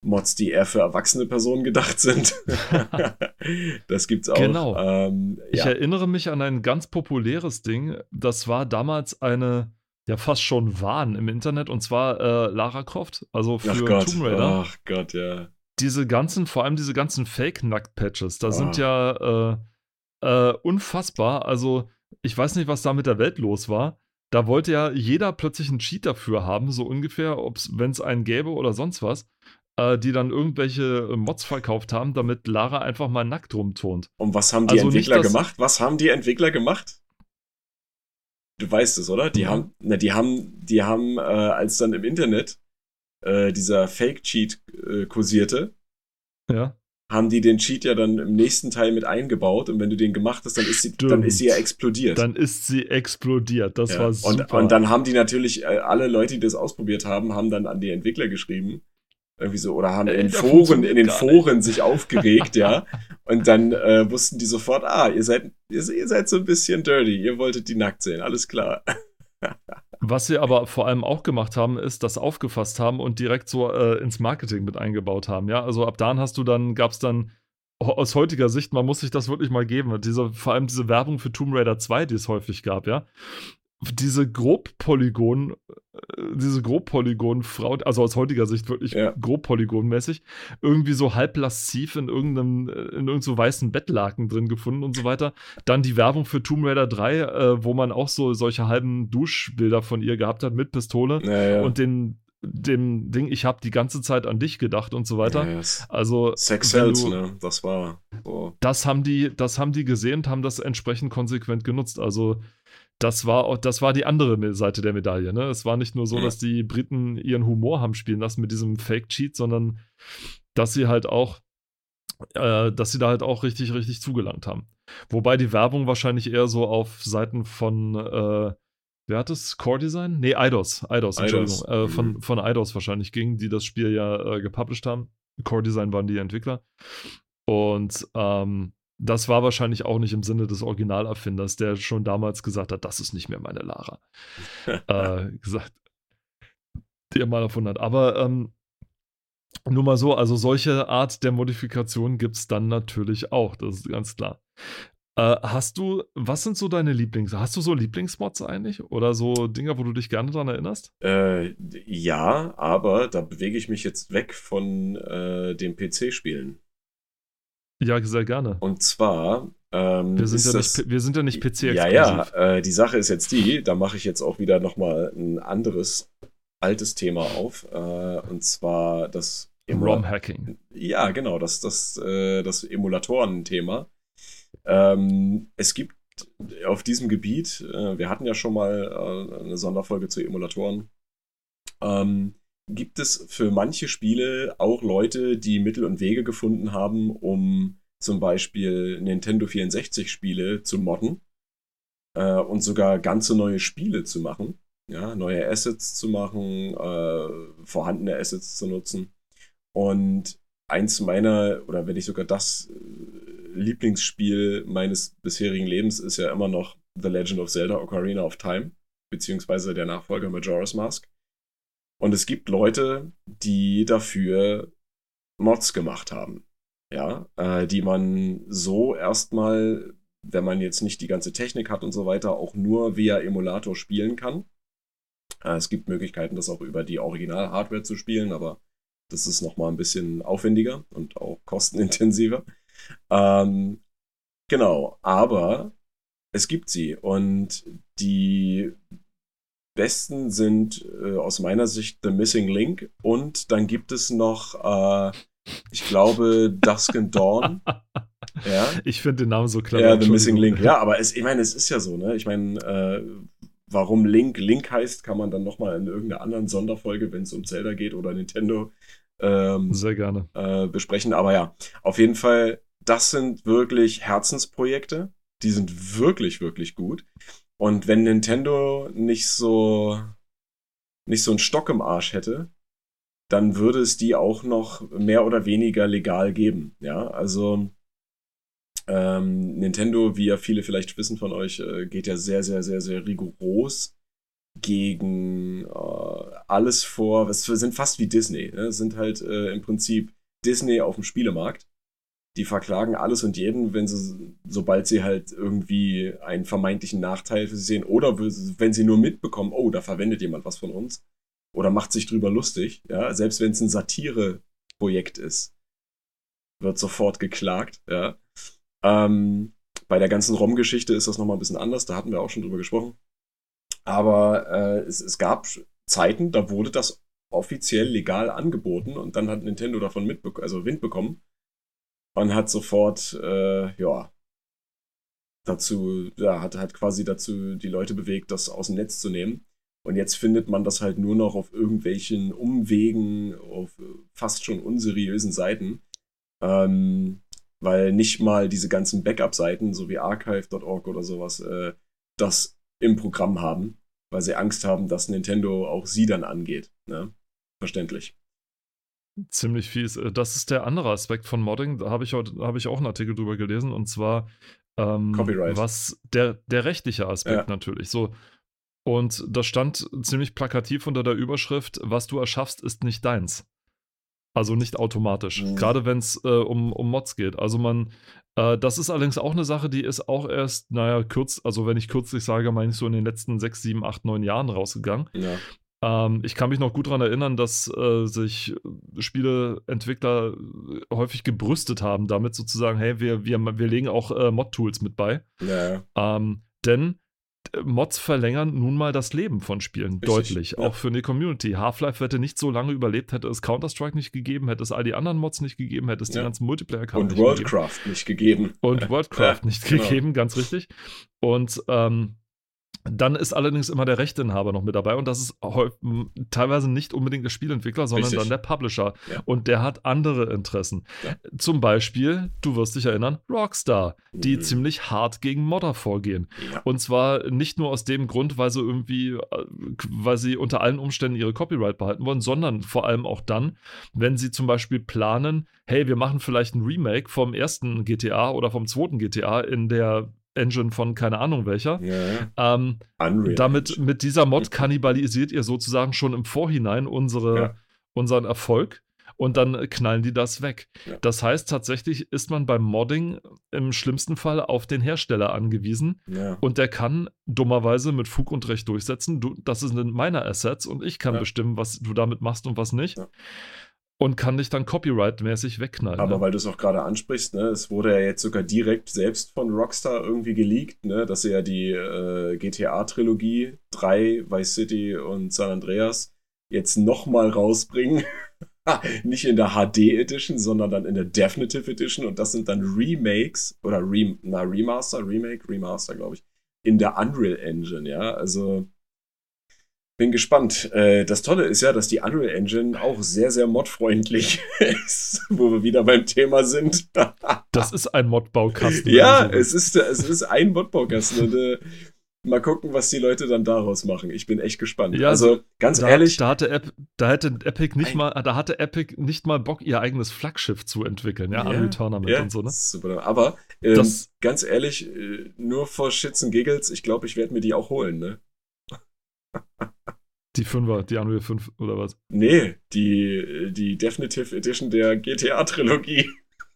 Mods, die eher für erwachsene Personen gedacht sind. das gibt's auch. Genau. Ähm, ja. Ich erinnere mich an ein ganz populäres Ding. Das war damals eine, ja fast schon Wahn im Internet und zwar äh, Lara Croft, also für Ach Tomb Raider. Ach Gott, ja. Diese ganzen, vor allem diese ganzen Fake-Nackt-Patches, da oh. sind ja äh, äh, unfassbar. Also ich weiß nicht, was da mit der Welt los war. Da wollte ja jeder plötzlich einen Cheat dafür haben, so ungefähr, wenn es einen gäbe oder sonst was äh, die dann irgendwelche äh, Mods verkauft haben, damit Lara einfach mal nackt rumturnt. Und was haben die also Entwickler nicht, gemacht? Was haben die Entwickler gemacht? Du weißt es, oder? Die mhm. haben, na, die haben, die haben, äh, als dann im Internet äh, dieser Fake-Cheat äh, kursierte, ja. haben die den Cheat ja dann im nächsten Teil mit eingebaut und wenn du den gemacht hast, dann ist sie, dann ist sie ja explodiert. Dann ist sie explodiert. Das ja. war super. Und, und dann haben die natürlich, alle Leute, die das ausprobiert haben, haben dann an die Entwickler geschrieben irgendwie so, oder haben in Foren, in den Foren nicht. sich aufgeregt, ja. Und dann äh, wussten die sofort, ah, ihr seid, ihr, ihr, seid so ein bisschen dirty, ihr wolltet die nackt sehen, alles klar. Was sie aber vor allem auch gemacht haben, ist, das aufgefasst haben und direkt so äh, ins Marketing mit eingebaut haben, ja. Also ab dann hast du dann, gab es dann aus heutiger Sicht, man muss sich das wirklich mal geben, diese, vor allem diese Werbung für Tomb Raider 2, die es häufig gab, ja diese Grobpolygon, äh, diese Grobpolygon-Frau, also aus heutiger Sicht wirklich ja. Grobpolygon-mäßig, irgendwie so halb lasziv in irgendeinem, äh, in irgendeinem so weißen Bettlaken drin gefunden und so weiter. Dann die Werbung für Tomb Raider 3, äh, wo man auch so solche halben Duschbilder von ihr gehabt hat mit Pistole ja, ja. und den dem Ding, ich habe die ganze Zeit an dich gedacht und so weiter. Yes. Also Sex Cells, ne? Das war. Oh. Das haben die, das haben die gesehen und haben das entsprechend konsequent genutzt. Also das war auch, das war die andere Seite der Medaille. Ne? Es war nicht nur so, Ja. dass die Briten ihren Humor haben spielen lassen mit diesem Fake-Cheat, sondern dass sie halt auch, äh, dass sie da halt auch richtig, richtig zugelangt haben. Wobei die Werbung wahrscheinlich eher so auf Seiten von, äh, wer hat es? Core Design? Nee, Eidos. Eidos, Entschuldigung. Eidos, Äh, mhm. von, von Eidos wahrscheinlich ging, die das Spiel ja äh, gepublished haben. Core Design waren die Entwickler. Und ähm, das war wahrscheinlich auch nicht im Sinne des Originalerfinders, der schon damals gesagt hat, das ist nicht mehr meine Lara. äh, gesagt, die er mal erfunden hat. Aber ähm, nur mal so, also solche Art der Modifikation gibt es dann natürlich auch, das ist ganz klar. Äh, hast du, was sind so deine Lieblings? Hast du so Lieblingsmods eigentlich? Oder so Dinger, wo du dich gerne dran erinnerst? Äh, ja, aber da bewege ich mich jetzt weg von äh, den PC-Spielen. Ja, sehr gerne. Und zwar. Ähm, Wir sind, ja das, nicht, wir sind ja nicht PC-exklusiv. Ja, ja, äh, die Sache ist jetzt die, da mache ich jetzt auch wieder nochmal ein anderes altes Thema auf. Äh, und zwar das ROM-Hacking. Ja, genau, das, das, äh, das Emulatoren-Thema. Ähm, es gibt auf diesem Gebiet, äh, wir hatten ja schon mal äh, eine Sonderfolge zu Emulatoren, ähm, gibt es für manche Spiele auch Leute, die Mittel und Wege gefunden haben, um zum Beispiel Nintendo 64-Spiele zu modden äh, und sogar ganze neue Spiele zu machen. Ja, neue Assets zu machen, äh, vorhandene Assets zu nutzen. Und eins meiner, oder wenn nicht sogar das äh, Lieblingsspiel meines bisherigen Lebens ist ja immer noch The Legend of Zelda Ocarina of Time, beziehungsweise der Nachfolger Majora's Mask. Und es gibt Leute, die dafür Mods gemacht haben. Ja, äh, die man so erstmal, wenn man jetzt nicht die ganze Technik hat und so weiter, auch nur via Emulator spielen kann. Äh, es gibt Möglichkeiten, das auch über die Original-Hardware zu spielen, aber das ist nochmal ein bisschen aufwendiger und auch kostenintensiver. Ähm, genau, aber es gibt sie und die besten sind äh, aus meiner Sicht The Missing Link und dann gibt es noch, äh, ich glaube, Dusk and Dawn. ja, Ich finde den Namen so clever. ja, The Missing. Link. Ja, aber es, ich meine, es ist ja so, ne? Ich meine, äh, warum Link Link heißt, kann man dann nochmal in irgendeiner anderen Sonderfolge, wenn es um Zelda geht oder Nintendo, ähm, Sehr gerne. äh, besprechen. Aber ja, auf jeden Fall, das sind wirklich Herzensprojekte. Die sind wirklich, wirklich gut. Und wenn Nintendo nicht so, nicht so einen Stock im Arsch hätte, dann würde es die auch noch mehr oder weniger legal geben. Ja, also ähm, Nintendo, wie ja viele vielleicht wissen von euch, äh, geht ja sehr, sehr, sehr, sehr rigoros gegen äh, alles vor. Es sind fast wie Disney. Ne? Es sind halt äh, im Prinzip Disney auf dem Spielemarkt. Die verklagen alles und jeden, wenn sie, sobald sie halt irgendwie einen vermeintlichen Nachteil für sie sehen oder wenn sie nur mitbekommen, oh, da verwendet jemand was von uns oder macht sich drüber lustig. Ja, selbst wenn es ein Satire-Projekt ist, wird sofort geklagt. Ja. Ähm, bei der ganzen ROM-Geschichte ist das nochmal ein bisschen anders, da hatten wir auch schon drüber gesprochen. Aber äh, es, es gab Zeiten, da wurde das offiziell legal angeboten und dann hat Nintendo davon mitbe also Wind bekommen und hat sofort, äh, ja, dazu, ja, hat, hat quasi dazu die Leute bewegt, das aus dem Netz zu nehmen. Und jetzt findet man das halt nur noch auf irgendwelchen Umwegen, auf fast schon unseriösen Seiten. Ähm, weil nicht mal diese ganzen Backup-Seiten, so wie archive.org oder sowas, äh, das im Programm haben, weil sie Angst haben, dass Nintendo auch sie dann angeht. Ne? Verständlich. Ziemlich fies. Äh, Das ist der andere Aspekt von Modding. Da habe ich, heute- habe ich auch einen Artikel drüber gelesen. Und zwar, ähm, Copyright. was der, der rechtliche Aspekt Ja. natürlich. So. Und da stand ziemlich plakativ unter der Überschrift, was du erschaffst, ist nicht deins. Also nicht automatisch. Mhm. Gerade wenn es äh, um, um Mods geht. Also man, äh, das ist allerdings auch eine Sache, die ist auch erst, naja, kurz, also wenn ich kürzlich sage, meine ich so in den letzten sechs, sieben, acht, neun Jahren rausgegangen. Ja. Ähm, ich kann mich noch gut daran erinnern, dass äh, sich Spieleentwickler äh, häufig gebrüstet haben, damit sozusagen, hey, wir, wir, wir legen auch äh, Mod-Tools mit bei. Ja, Ähm, denn äh, Mods verlängern nun mal das Leben von Spielen Richtig, deutlich, ja. auch für die Community. Half-Life hätte nicht so lange überlebt, hätte es Counter-Strike nicht gegeben, hätte es all die anderen Mods nicht gegeben, hätte es die Ja. ganzen Multiplayer-Karten und nicht gegeben Worldcraft nicht gegeben. und Worldcraft nicht genau. gegeben, ganz richtig. Und ähm, Dann ist allerdings immer der Rechteinhaber noch mit dabei und das ist teilweise nicht unbedingt der Spielentwickler, sondern Richtig. dann der Publisher. Ja. Und der hat andere Interessen. Ja. Zum Beispiel, du wirst dich erinnern, Rockstar, die Mhm. ziemlich hart gegen Modder vorgehen. Ja. Und zwar nicht nur aus dem Grund, weil sie irgendwie, äh, weil sie unter allen Umständen ihre Copyright behalten wollen, sondern vor allem auch dann, wenn sie zum Beispiel planen, hey, wir machen vielleicht ein Remake vom ersten GTA oder vom zweiten GTA in der Engine von keine Ahnung welcher. ja. Ähm, damit mit dieser Mod kannibalisiert ihr sozusagen schon im Vorhinein unsere, Ja. unseren Erfolg und dann knallen die das weg. Ja. Das heißt, tatsächlich ist man beim Modding im schlimmsten Fall auf den Hersteller angewiesen Ja. und der kann dummerweise mit Fug und Recht durchsetzen, du, das sind meine Assets und ich kann bestimmen, was du damit machst und was nicht. Und kann dich dann copyright-mäßig wegknallen. Aber ne? weil du es auch gerade ansprichst, ne, es wurde ja jetzt sogar direkt selbst von Rockstar irgendwie geleakt, ne, dass sie ja die äh, GTA-Trilogie 3, Vice City und San Andreas jetzt nochmal rausbringen. Nicht in der HD Edition, sondern dann in der Definitive Edition und das sind dann Remakes oder Rem na, Remaster, Remake, Remaster, glaube ich, in der Unreal Engine, ja. Also bin gespannt. Äh, das Tolle ist ja, dass die Unreal Engine auch sehr, sehr modfreundlich ist, wo wir wieder beim Thema sind. das ist ein Mod-Baukasten. ja, wenn du so es ist, es ist ein Modbaukasten und äh, mal gucken, was die Leute dann daraus machen. Ich bin echt gespannt. Ja, also ganz da, ehrlich, da hatte, Ep, da hätte Epic nicht mal, da hatte Epic nicht mal Bock, ihr eigenes Flaggschiff zu entwickeln, ja, Ja, Unreal Tournament ja, und so, ne? super. Aber ähm, Das- ganz ehrlich, äh, nur vor Shits and Giggles, ich glaube, ich werde mir die auch holen, ne? Die Fünfer, die Unreal 5 oder was? Nee, die, die Definitive Edition der GTA-Trilogie.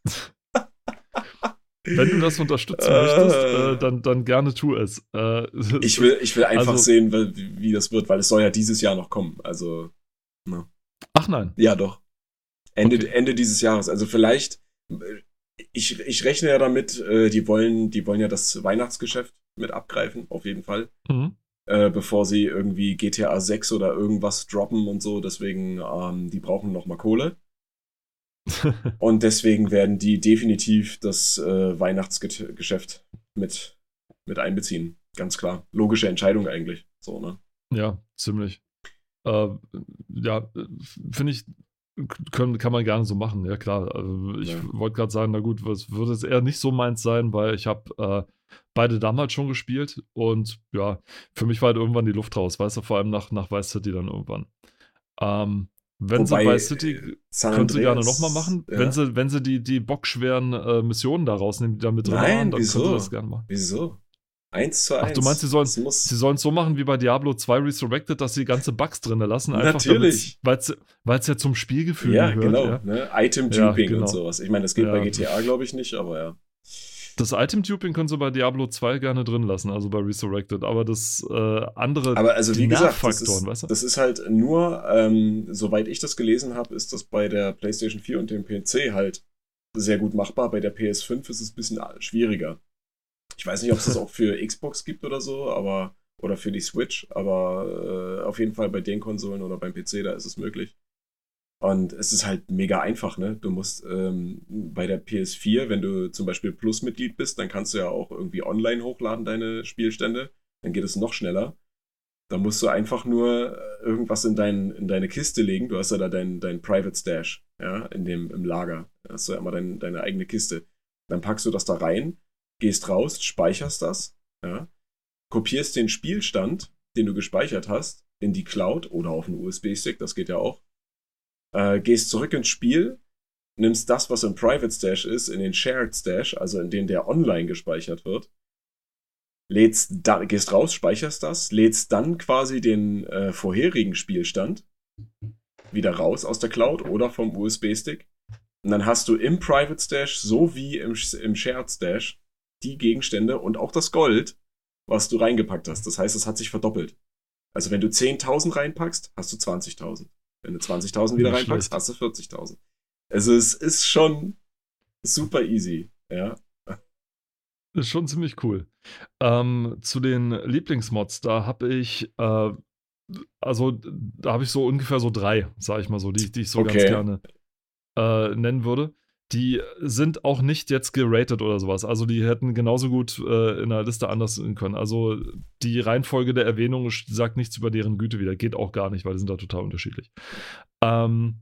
Wenn du das unterstützen Äh. möchtest, äh, dann, dann gerne tu es. Äh, Ich will, ich will einfach Also- sehen, wie, wie das wird, weil es soll ja dieses Jahr noch kommen. Also, Ach nein. ja, doch. Ende, Okay. Ende dieses Jahres. Also vielleicht, äh, ich, ich rechne ja damit, äh, die wollen, die wollen ja das Weihnachtsgeschäft mit abgreifen, auf jeden Fall. Mhm. Äh, bevor sie irgendwie GTA 6 oder irgendwas droppen und so. Deswegen, ähm, die brauchen noch mal Kohle. Und deswegen werden die definitiv das äh, Weihnachtsgeschäft mit, mit einbeziehen. Ganz klar. Logische Entscheidung eigentlich. So, ne? ja, ziemlich. Äh, ja, finde ich, können, kann man gerne so machen, ja klar. Also ich Ja. wollte gerade sagen, na gut, was würde es eher nicht so meins sein, weil ich habe äh, beide damals schon gespielt und ja, für mich war halt irgendwann die Luft raus, weißt du, vor allem nach, nach Vice City dann irgendwann. Ähm, wenn sie Wobei, Vice City äh, San können sie gerne nochmal machen. ja. Wenn, sie, wenn sie die, die bockschweren äh, Missionen da rausnehmen, die da mit drin Nein, waren, dann wieso? können sie das gerne machen. Wieso? Eins zu eins. Ach, du meinst, sie sollen- Sie es so machen wie bei Diablo 2 Resurrected, dass sie ganze Bugs drin lassen. Natürlich. Weil es ja zum Spielgefühl ja, gehört. genau. Ja. Ne? Item Ja, Duping genau. und sowas. Ich meine, das geht Ja. bei GTA, glaube ich, nicht, aber ja. Das Item-Tubing können sie bei Diablo 2 gerne drin lassen, also bei Resurrected. Aber das äh, andere, Aber also, wie gesagt, das ist, weißt du? das ist halt nur, ähm, soweit ich das gelesen habe, ist das bei der PlayStation 4 und dem PC halt sehr gut machbar. Bei der PS5 ist es ein bisschen schwieriger. Ich weiß nicht, ob es das auch für Xbox gibt oder so, aber oder für die Switch, aber äh, auf jeden Fall bei den Konsolen oder beim PC, da ist es möglich. Und es ist halt mega einfach, ne? Du musst ähm, bei der PS4, wenn du zum Beispiel Plus-Mitglied bist, dann kannst du ja auch irgendwie online hochladen, deine Spielstände. Dann geht es noch schneller. Da musst du einfach nur äh, irgendwas in, dein, in deine Kiste legen. Du hast ja da dein, dein Private Stash, ja, in dem, im Lager. Da hast du ja immer dein, deine eigene Kiste. Dann packst du das da rein, gehst raus, speicherst das, ja, kopierst den Spielstand, den du gespeichert hast, in die Cloud oder auf einen USB-Stick, das geht ja auch. Äh, gehst zurück ins Spiel, nimmst das, was im Private Stash ist, in den Shared Stash, also in den der online gespeichert wird, lädst da, gehst raus, speicherst das, lädst dann quasi den äh, vorherigen Spielstand wieder raus aus der Cloud oder vom USB-Stick. Und dann hast du im Private Stash sowie im, im Shared Stash die Gegenstände und auch das Gold, was du reingepackt hast. Das heißt, es hat sich verdoppelt. Also wenn du 10.000 reinpackst, hast du 20.000. Wenn du 20.000 wieder reinpackst, hast du 40.000. Also es ist schon super easy. Ja, Ist schon ziemlich cool. Ähm, zu den Lieblingsmods, da habe ich, äh, also da habe ich so ungefähr so drei, sage ich mal so, die, die ich so ganz Okay. gerne äh, nennen würde. Die sind auch nicht jetzt geratet oder sowas. Also die hätten genauso gut äh, in der Liste anders sein können. Also die Reihenfolge der Erwähnung sagt nichts über deren Güte wieder. Geht auch gar nicht, weil die sind da total unterschiedlich. Ähm,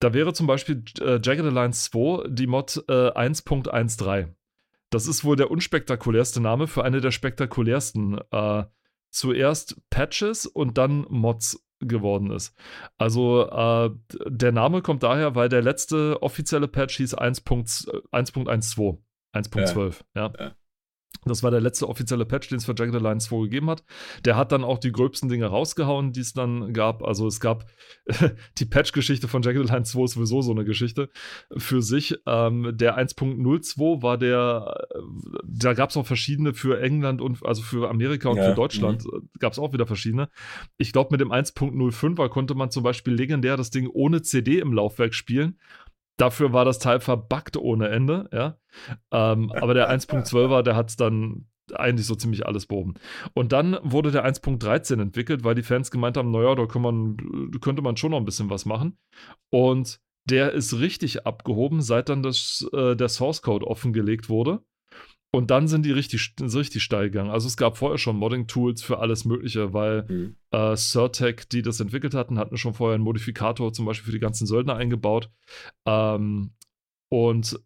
da wäre zum Beispiel äh, Jagged Alliance 2 die Mod äh, 1.13. Das ist wohl der unspektakulärste Name für eine der spektakulärsten. Äh, zuerst Patches und dann Mods geworden ist. Also äh, der Name kommt daher, weil der letzte offizielle Patch hieß 1.12, 1.12, ja. ja. Das war der letzte offizielle Patch, den es für Jagged Alliance 2 gegeben hat. Der hat dann auch die gröbsten Dinge rausgehauen, die es dann gab. Also es gab die Patch-Geschichte von Jagged Alliance 2 ist sowieso so eine Geschichte für sich. Ähm, der 1.02 war der, da gab es auch verschiedene für England und also für Amerika und ja, für Deutschland mhm. gab es auch wieder verschiedene. Ich glaube, mit dem 1.05er konnte man zum Beispiel legendär das Ding ohne CD im Laufwerk spielen. Dafür war das Teil verbuggt ohne Ende, ja. Ähm, aber der 1.12er, der hat es dann eigentlich so ziemlich alles behoben. Und dann wurde der 1.13 entwickelt, weil die Fans gemeint haben, naja, da man, könnte man schon noch ein bisschen was machen. Und der ist richtig abgehoben, seit dann das, äh, der Source Code offengelegt wurde. Und dann sind die richtig, richtig steil gegangen. Also es gab vorher schon Modding-Tools für alles Mögliche, weil mhm. äh, Certec, die das entwickelt hatten, hatten schon vorher einen Modifikator zum Beispiel für die ganzen Söldner eingebaut. Ähm, und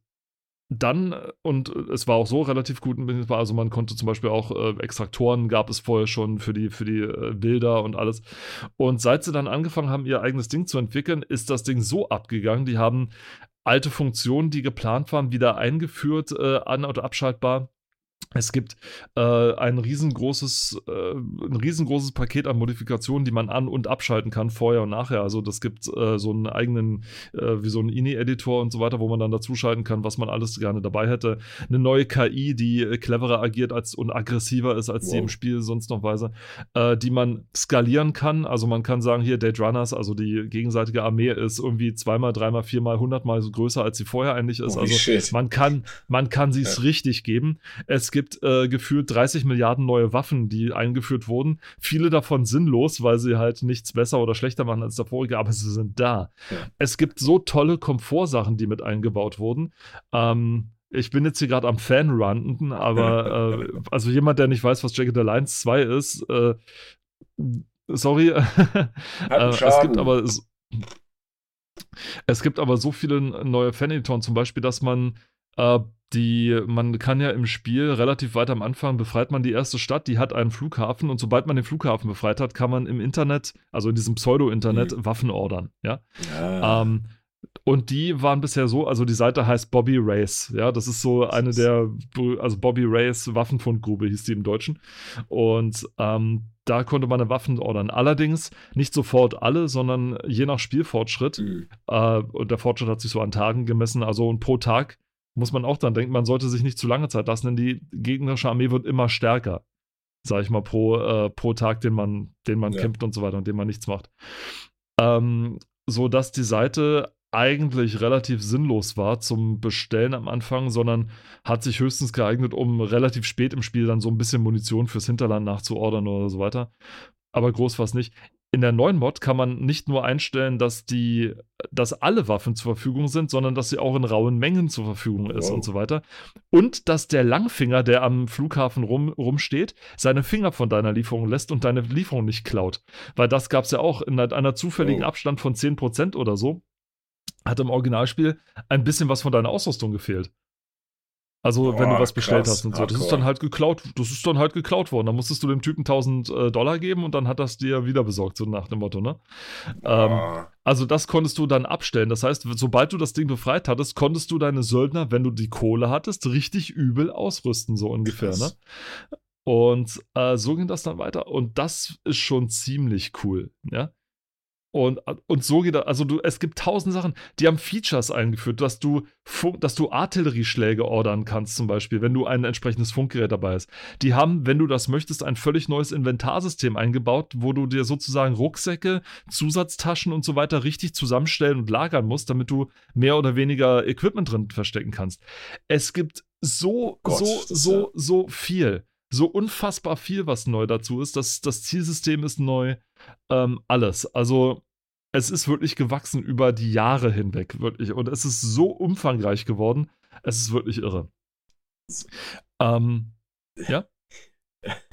dann, und es war auch so relativ gut, also man konnte zum Beispiel auch äh, Extraktoren gab es vorher schon für die, für die äh, Bilder und alles. Und seit sie dann angefangen haben, ihr eigenes Ding zu entwickeln, ist das Ding so abgegangen. Die haben alte Funktionen, die geplant waren, wieder eingeführt, äh, an- oder abschaltbar. Es gibt äh, ein riesengroßes, äh, ein riesengroßes Paket an Modifikationen, die man an- und abschalten kann, vorher und nachher. Also das gibt äh, so einen eigenen, äh, wie so einen INI-Editor und so weiter, wo man dann dazuschalten kann, was man alles gerne dabei hätte. Eine neue KI, die cleverer agiert als und aggressiver ist, als wow. die im Spiel sonst noch weise, äh, die man skalieren kann. Also man kann sagen, hier Date Runners, also die gegenseitige Armee ist irgendwie zweimal, dreimal, viermal, hundertmal so größer, als sie vorher eigentlich ist. Oh, also shit. man kann, man kann sie es ja. richtig geben. Es gibt gibt äh, gefühlt 30 Milliarden neue Waffen, die eingeführt wurden. Viele davon sinnlos, weil sie halt nichts besser oder schlechter machen als der vorige, aber sie sind da. Ja. Es gibt so tolle Komfortsachen, die mit eingebaut wurden. Ähm, ich bin jetzt hier gerade am Fan-Runten, aber äh, also jemand, der nicht weiß, was Jagged Alliance 2 ist, äh, sorry. äh, es gibt aber es, es gibt aber so viele neue Fan-Editoren, zum Beispiel, dass man äh, die, man kann ja im Spiel relativ weit am Anfang befreit man die erste Stadt, die hat einen Flughafen und sobald man den Flughafen befreit hat, kann man im Internet, also in diesem Pseudo-Internet, mhm. Waffen ordern. Ja. ja. Ähm, und die waren bisher so, also die Seite heißt Bobby Race, ja, das ist so eine der, also Bobby Race Waffenfundgrube hieß die im Deutschen. Und ähm, da konnte man eine Waffen ordern. Allerdings nicht sofort alle, sondern je nach Spielfortschritt. Mhm. Äh, und der Fortschritt hat sich so an Tagen gemessen, also und pro Tag muss man auch dann denken, man sollte sich nicht zu lange Zeit lassen, denn die gegnerische Armee wird immer stärker, sag ich mal, pro, äh, pro Tag, den man, den man ja. kämpft und so weiter und den man nichts macht. Ähm, so dass die Seite eigentlich relativ sinnlos war zum Bestellen am Anfang, sondern hat sich höchstens geeignet, um relativ spät im Spiel dann so ein bisschen Munition fürs Hinterland nachzuordern oder so weiter. Aber groß war es nicht in der neuen Mod kann man nicht nur einstellen, dass die, dass alle Waffen zur Verfügung sind, sondern dass sie auch in rauen Mengen zur Verfügung ist wow. und so weiter. Und dass der Langfinger, der am Flughafen rum, rumsteht, seine Finger von deiner Lieferung lässt und deine Lieferung nicht klaut. Weil das gab es ja auch in einer zufälligen oh. Abstand von 10% oder so. Hat im Originalspiel ein bisschen was von deiner Ausrüstung gefehlt. Also, oh, wenn du was bestellt krass, hast und so. Das ist dann halt geklaut, das ist dann halt geklaut worden. Da musstest du dem Typen 1000 äh, Dollar geben und dann hat das dir wieder besorgt, so nach dem Motto, ne? Oh. Ähm, also, das konntest du dann abstellen. Das heißt, sobald du das Ding befreit hattest, konntest du deine Söldner, wenn du die Kohle hattest, richtig übel ausrüsten, so ungefähr, krass. ne? Und äh, so ging das dann weiter. Und das ist schon ziemlich cool, ja? Und, und so geht das. Also du, es gibt tausend Sachen, die haben Features eingeführt, dass du, Funk, dass du Artillerieschläge ordern kannst, zum Beispiel, wenn du ein entsprechendes Funkgerät dabei hast. Die haben, wenn du das möchtest, ein völlig neues Inventarsystem eingebaut, wo du dir sozusagen Rucksäcke, Zusatztaschen und so weiter richtig zusammenstellen und lagern musst, damit du mehr oder weniger Equipment drin verstecken kannst. Es gibt so, Gott, so, so, so viel. So unfassbar viel, was neu dazu ist. Das, das Zielsystem ist neu ähm, alles. Also es ist wirklich gewachsen über die Jahre hinweg, wirklich. Und es ist so umfangreich geworden. Es ist wirklich irre. Ähm, ja?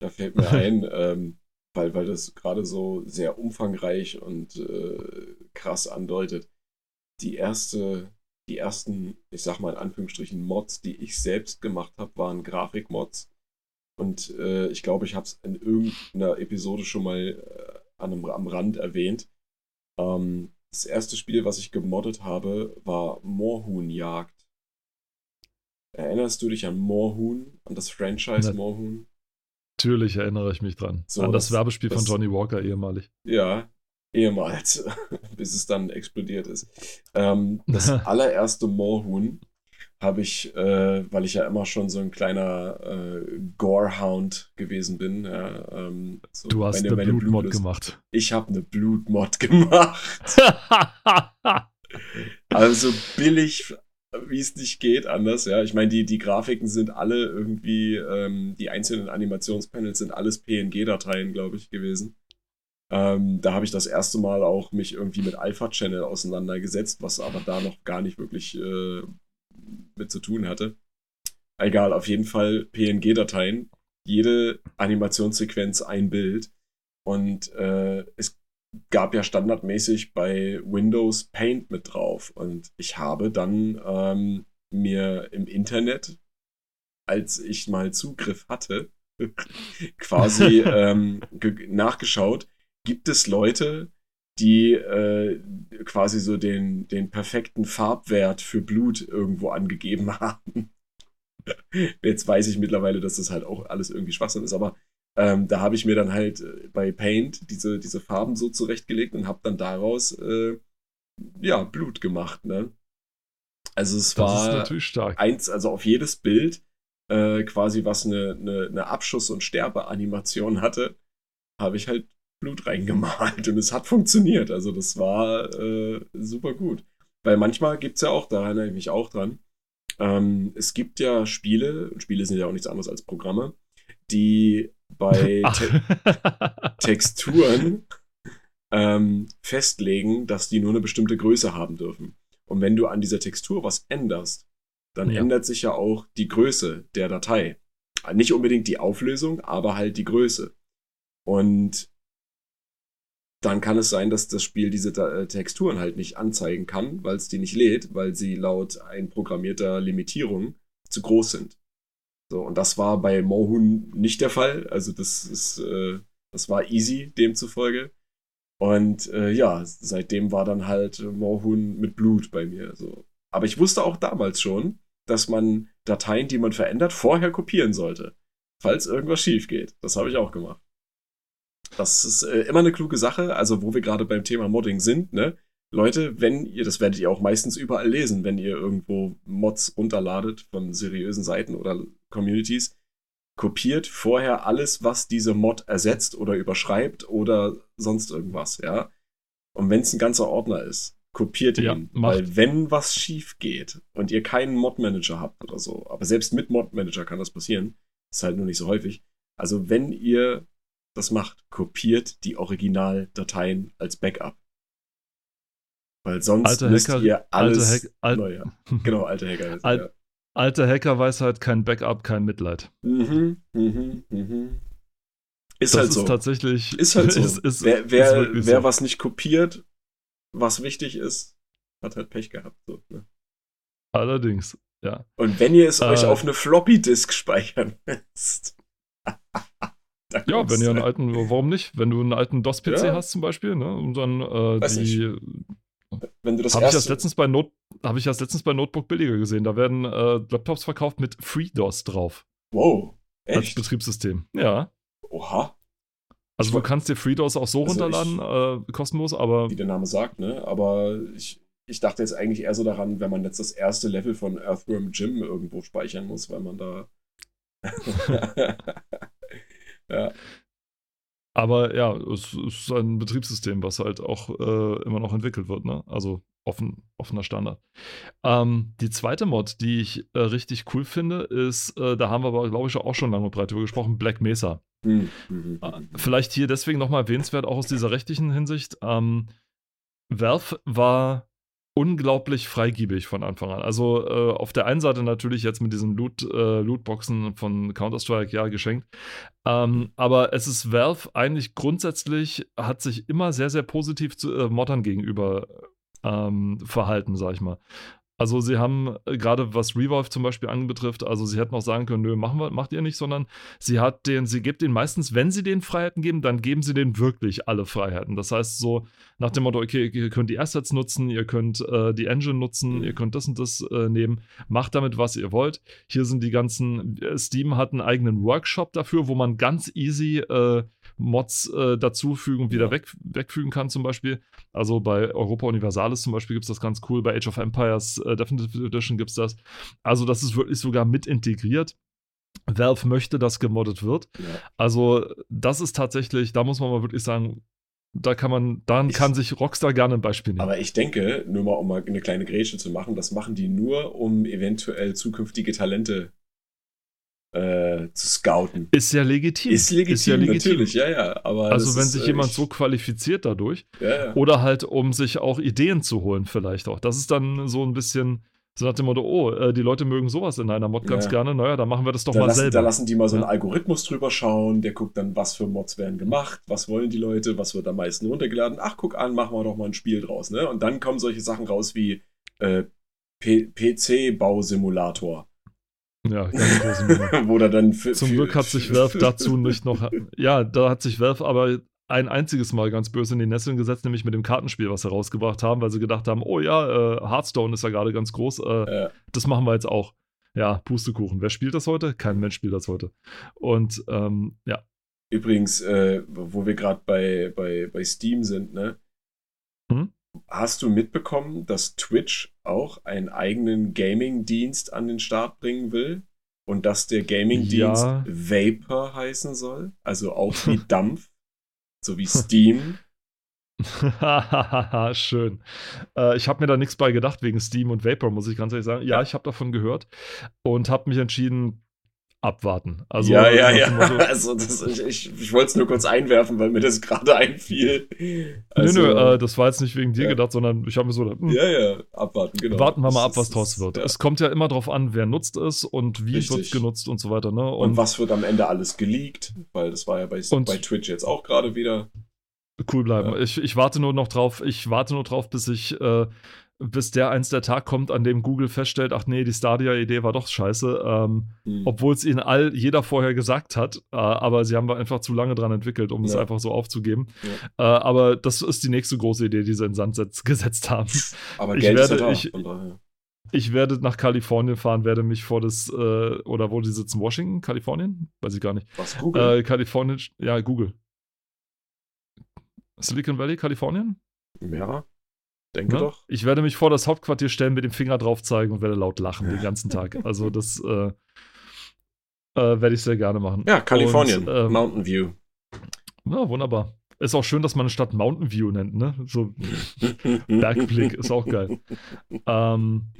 da fällt mir ein, ähm, weil, weil das gerade so sehr umfangreich und äh, krass andeutet. Die erste, die ersten, ich sag mal in Anführungsstrichen, Mods, die ich selbst gemacht habe, waren Grafikmods. Und äh, ich glaube, ich habe es in irgendeiner Episode schon mal äh, an einem, am Rand erwähnt. Ähm, das erste Spiel, was ich gemoddet habe, war Moorhuhnjagd. Erinnerst du dich an Moorhuhn, an das Franchise Na, Moorhuhn? Natürlich erinnere ich mich dran. So, an das, das Werbespiel das, von Johnny Walker ehemalig. Ja, ehemals, bis es dann explodiert ist. Ähm, das allererste Moorhuhn habe ich, äh, weil ich ja immer schon so ein kleiner äh, Gorehound gewesen bin. Ja, ähm, so du hast meine, eine Blutmod gemacht. Ich habe eine Blutmod gemacht. also billig, wie es nicht geht, anders. Ja, ich meine, die, die Grafiken sind alle irgendwie, ähm, die einzelnen Animationspanels sind alles PNG-Dateien, glaube ich, gewesen. Ähm, da habe ich das erste Mal auch mich irgendwie mit Alpha Channel auseinandergesetzt, was aber da noch gar nicht wirklich äh, mit zu tun hatte. Egal, auf jeden Fall PNG-Dateien. Jede Animationssequenz ein Bild. Und äh, es gab ja standardmäßig bei Windows Paint mit drauf. Und ich habe dann ähm, mir im Internet, als ich mal Zugriff hatte, quasi ähm, nachgeschaut, gibt es Leute, die äh, quasi so den, den perfekten Farbwert für Blut irgendwo angegeben haben. Jetzt weiß ich mittlerweile, dass das halt auch alles irgendwie Schwachsinn ist, aber ähm, da habe ich mir dann halt äh, bei Paint diese, diese Farben so zurechtgelegt und habe dann daraus äh, ja Blut gemacht. Ne? Also es das war natürlich stark. eins, also auf jedes Bild äh, quasi was eine, eine, eine Abschuss- und Sterbeanimation hatte, habe ich halt Blut reingemalt und es hat funktioniert. Also das war äh, super gut. Weil manchmal gibt es ja auch, da erinnere ich mich auch dran, ähm, es gibt ja Spiele, und Spiele sind ja auch nichts anderes als Programme, die bei Te Texturen ähm, festlegen, dass die nur eine bestimmte Größe haben dürfen. Und wenn du an dieser Textur was änderst, dann ja. ändert sich ja auch die Größe der Datei. Nicht unbedingt die Auflösung, aber halt die Größe. Und dann kann es sein, dass das Spiel diese äh, Texturen halt nicht anzeigen kann, weil es die nicht lädt, weil sie laut einprogrammierter Limitierung zu groß sind. So, und das war bei Mohun nicht der Fall. Also das ist, äh, das war easy demzufolge. Und äh, ja, seitdem war dann halt Mohun mit Blut bei mir. So. Aber ich wusste auch damals schon, dass man Dateien, die man verändert, vorher kopieren sollte. Falls irgendwas schief geht. Das habe ich auch gemacht. Das ist äh, immer eine kluge Sache, also wo wir gerade beim Thema Modding sind, ne? Leute, wenn ihr, das werdet ihr auch meistens überall lesen, wenn ihr irgendwo Mods runterladet von seriösen Seiten oder Communities, kopiert vorher alles, was diese Mod ersetzt oder überschreibt oder sonst irgendwas, ja. Und wenn es ein ganzer Ordner ist, kopiert ja, ihn. Macht. Weil wenn was schief geht und ihr keinen Mod-Manager habt oder so, aber selbst mit Mod-Manager kann das passieren, ist halt nur nicht so häufig. Also wenn ihr das macht, kopiert die Originaldateien als Backup. Weil sonst alte müsst Hacker, ihr alles alte Hack, al neu Genau, alte Hacker. Al ja. Alte Hackerweisheit, kein Backup, kein Mitleid. Mhm, mhm, mhm. Ist das halt so. Ist tatsächlich. Ist halt so. Ist, ist, wer wer, wer so. was nicht kopiert, was wichtig ist, hat halt Pech gehabt. So, ne? Allerdings, ja. Und wenn ihr es äh, euch auf eine Floppy-Disk speichern lässt. Ja, wenn ihr einen alten, warum nicht? Wenn du einen alten DOS-PC ja. hast zum Beispiel, ne? Und dann äh, Weiß die. Nicht. Wenn du das Habe ich das letztens bei Not habe ich das letztens bei Notebook billiger gesehen. Da werden äh, Laptops verkauft mit FreeDOS drauf. Wow. Echt? Als Betriebssystem. Ja. Oha. Also du kannst dir FreeDOS auch so also runterladen, ich, äh, kostenlos, aber. Wie der Name sagt, ne? Aber ich, ich dachte jetzt eigentlich eher so daran, wenn man jetzt das erste Level von Earthworm Jim irgendwo speichern muss, weil man da. Ja. Aber ja, es ist ein Betriebssystem, was halt auch äh, immer noch entwickelt wird, ne? Also offen, offener Standard. Ähm, die zweite Mod, die ich äh, richtig cool finde, ist, äh, da haben wir aber, glaube ich, auch schon lange und breit drüber gesprochen, Black Mesa. Mhm. Äh, vielleicht hier deswegen nochmal erwähnenswert, auch aus dieser rechtlichen Hinsicht. Ähm, Valve war unglaublich freigiebig von Anfang an. Also äh, auf der einen Seite natürlich jetzt mit diesen Loot, äh, Lootboxen von Counter-Strike, ja, geschenkt. Ähm, aber es ist Valve eigentlich grundsätzlich, hat sich immer sehr, sehr positiv zu äh, Moddern gegenüber ähm, verhalten, sag ich mal. Also sie haben äh, gerade was Revolve zum Beispiel anbetrifft, also sie hätten auch sagen können, nö, machen wir, macht ihr nicht, sondern sie hat den, sie gibt den meistens, wenn sie den Freiheiten geben, dann geben sie denen wirklich alle Freiheiten. Das heißt so nach dem Motto, okay, ihr könnt die Assets nutzen, ihr könnt äh, die Engine nutzen, ihr könnt das und das äh, nehmen, macht damit, was ihr wollt. Hier sind die ganzen, äh, Steam hat einen eigenen Workshop dafür, wo man ganz easy äh, Mods äh, dazufügen und wieder weg, wegfügen kann, zum Beispiel. Also bei Europa Universalis zum Beispiel gibt es das ganz cool, bei Age of Empires äh, Definitive Edition gibt es das. Also, das ist wirklich sogar mit integriert. Valve möchte, dass gemoddet wird. Ja. Also, das ist tatsächlich, da muss man mal wirklich sagen, da kann man, dann ich, kann sich Rockstar gerne ein Beispiel nehmen. Aber ich denke, nur mal um mal eine kleine Grätsche zu machen, das machen die nur, um eventuell zukünftige Talente äh, zu scouten. Ist ja legitim. Ist legitim, ist ja legitim. natürlich, ja, ja. Aber also wenn ist, sich äh, jemand so qualifiziert dadurch ja, ja. oder halt um sich auch Ideen zu holen vielleicht auch. Das ist dann so ein bisschen so nach dem Motto, oh, äh, die Leute mögen sowas in einer Mod ja. ganz gerne, naja, dann machen wir das doch da mal lassen, selber. Da lassen die mal so einen Algorithmus drüber schauen, der guckt dann, was für Mods werden gemacht, was wollen die Leute, was wird am meisten runtergeladen. Ach, guck an, machen wir doch mal ein Spiel draus, ne? Und dann kommen solche Sachen raus wie äh, PC-Bausimulator. Ja, ganz große Nummer. Wo dann für, Zum Glück hat sich Valve dazu nicht noch. Ja, da hat sich Valve aber ein einziges Mal ganz böse in die Nesseln gesetzt, nämlich mit dem Kartenspiel, was sie rausgebracht haben, weil sie gedacht haben: Oh ja, äh, Hearthstone ist ja gerade ganz groß. Äh, ja. Das machen wir jetzt auch. Ja, Pustekuchen. Wer spielt das heute? Kein Mensch spielt das heute. Und ähm, ja. Übrigens, äh, wo wir gerade bei, bei, bei Steam sind, ne? Hm? Hast du mitbekommen, dass Twitch auch einen eigenen Gaming-Dienst an den Start bringen will? Und dass der Gaming-Dienst ja. Vapor heißen soll? Also auch wie Dampf, so wie Steam. Schön. Äh, ich habe mir da nichts bei gedacht wegen Steam und Vapor, muss ich ganz ehrlich sagen. Ja, ich habe davon gehört und habe mich entschieden, abwarten. Also, ja, ja, ja. Also das, ich, ich, wollte es nur kurz einwerfen, weil mir das gerade einfiel. Also, nö, nö, äh, das war jetzt nicht wegen dir ja. gedacht, sondern ich habe mir so gedacht, hm, ja, ja, abwarten, genau. Warten wir mal ab, was draus wird. Ja. Es kommt ja immer darauf an, wer nutzt es und wie wird es genutzt und so weiter. Ne? Und, und, was wird am Ende alles geleakt, weil das war ja bei, und, bei Twitch jetzt auch gerade wieder. Cool bleiben. Ja. Ich, ich warte nur noch drauf, ich warte nur drauf, bis ich äh, bis der eins der Tag kommt, an dem Google feststellt, ach nee, die Stadia-Idee war doch scheiße, ähm, mhm. obwohl es ihnen all jeder vorher gesagt hat, äh, aber sie haben einfach zu lange dran entwickelt, um ja. es einfach so aufzugeben. Ja. Äh, aber das ist die nächste große Idee, die sie in Sand gesetzt haben. Aber ich Geld werde, ist ja da, ich, ich werde nach Kalifornien fahren, werde mich vor das, äh, oder wo die sitzen, Washington, Kalifornien? Weiß ich gar nicht. Was, Google? Äh, Kalifornien, ja, Google. Silicon Valley, Kalifornien? Ja. Denke ne? doch. Ich werde mich vor das Hauptquartier stellen, mit dem Finger drauf zeigen und werde laut lachen den ganzen Tag. Also das äh, äh, werde ich sehr gerne machen. Ja, Kalifornien, und, ähm, Mountain View. Ja, wunderbar. Ist auch schön, dass man eine Stadt Mountain View nennt, ne? So Bergblick ist auch geil. Ähm,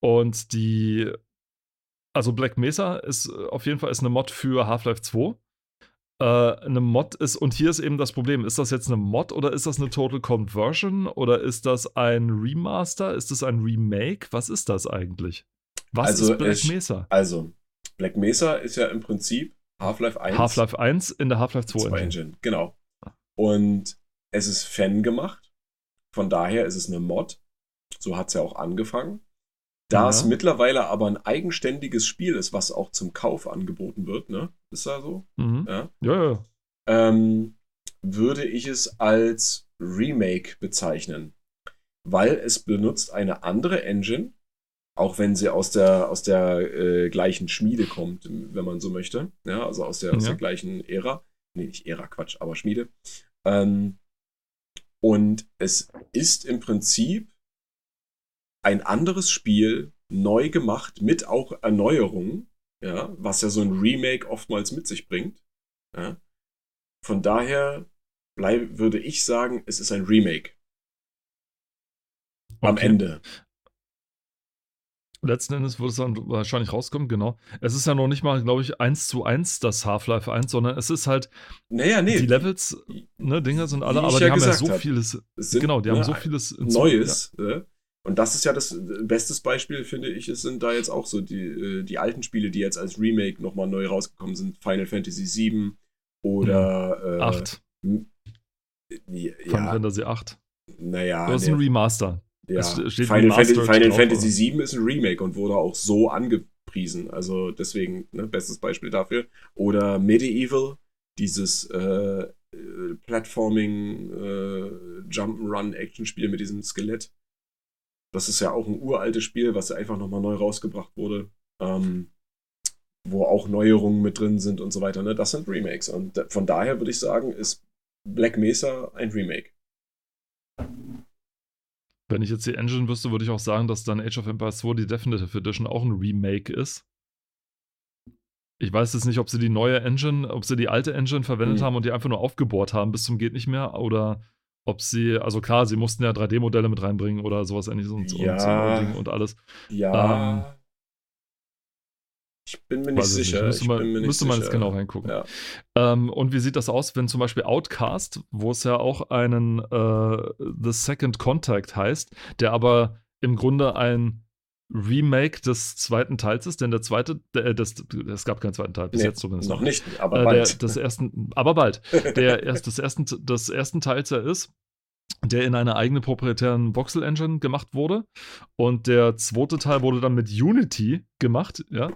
und die, also Black Mesa ist auf jeden Fall ist eine Mod für Half-Life 2 äh, eine Mod ist, und hier ist eben das Problem, ist das jetzt eine Mod oder ist das eine Total Conversion oder ist das ein Remaster, ist das ein Remake? Was ist das eigentlich? Was also ist Black ich, Mesa? Also, Black Mesa ist ja im Prinzip Half-Life 1. Half-Life 1 in der Half-Life 2, 2 Engine. Engine. Genau. Und es ist Fan gemacht. Von daher ist es eine Mod. So hat es ja auch angefangen. Da ja. es mittlerweile aber ein eigenständiges Spiel ist, was auch zum Kauf angeboten wird, ne? Ist da so? Mhm. Ja, ja. ja. Ähm, würde ich es als Remake bezeichnen. Weil es benutzt eine andere Engine, auch wenn sie aus der, aus der äh, gleichen Schmiede kommt, wenn man so möchte. Ja, also aus der, aus der gleichen Ära. Nee, nicht Ära, Quatsch, aber Schmiede. Ähm, und es ist im Prinzip ein anderes Spiel neu gemacht mit auch Erneuerungen, ja, was ja so ein Remake oftmals mit sich bringt. Ja. Von daher bleib, würde ich sagen, es ist ein Remake. Am okay. Ende. Letzten Endes wird es dann wahrscheinlich rauskommen, genau. Es ist ja noch nicht mal, glaube ich, eins zu eins das Half-Life 1, sondern es ist halt Naja, nee. die Levels, ne, Dinger sind alle, aber die ja haben ja so hab, vieles, es sind, genau, die ne, haben so vieles Neues. äh, Und das ist ja das äh, bestes Beispiel, finde ich. Es sind da jetzt auch so die, äh, die alten Spiele, die jetzt als Remake nochmal neu rausgekommen sind. Final Fantasy VII oder. Ja. Äh, Acht. m- Final Ja, Fantasy 8. naja. Das ist nee, ein Remaster. ja. Final, Fantasy, Final Fantasy VII ist ein Remake und wurde auch so angepriesen. Also deswegen, ne, bestes Beispiel dafür. Oder Medieval, dieses äh, äh, Platforming äh, Jump'n'Run Action-Spiel mit diesem Skelett. Das ist ja auch ein uraltes Spiel, was einfach nochmal neu rausgebracht wurde. Ähm, wo auch Neuerungen mit drin sind und so weiter. Ne? Das sind Remakes. Und von daher würde ich sagen, ist Black Mesa ein Remake. Wenn ich jetzt die Engine wüsste, würde ich auch sagen, dass dann Age of Empires 2 die Definitive Edition auch ein Remake ist. Ich weiß jetzt nicht, ob sie die neue Engine, ob sie die alte Engine verwendet Hm. haben und die einfach nur aufgebohrt haben bis zum geht nicht mehr oder ob sie, also klar, sie mussten ja 3D-Modelle mit reinbringen oder sowas ähnliches und, Ja. und, und alles. Ja. ich bin mir nicht es nicht. sicher. Müsste ich man, bin mir nicht müsste man sicher. jetzt genau reingucken. Ja. Ähm, und wie sieht das aus, wenn zum Beispiel Outcast, wo es ja auch einen äh, The Second Contact heißt, der aber im Grunde ein Remake des zweiten Teils ist, denn der zweite, der, das, es gab keinen zweiten Teil, bis Nee, jetzt zumindest Noch nicht, aber äh, der, bald. des ersten, aber bald, der erst des ersten, des ersten Teils ja ist, der in einer eigenen proprietären Voxel-Engine gemacht wurde. Und der zweite Teil wurde dann mit Unity gemacht, ja.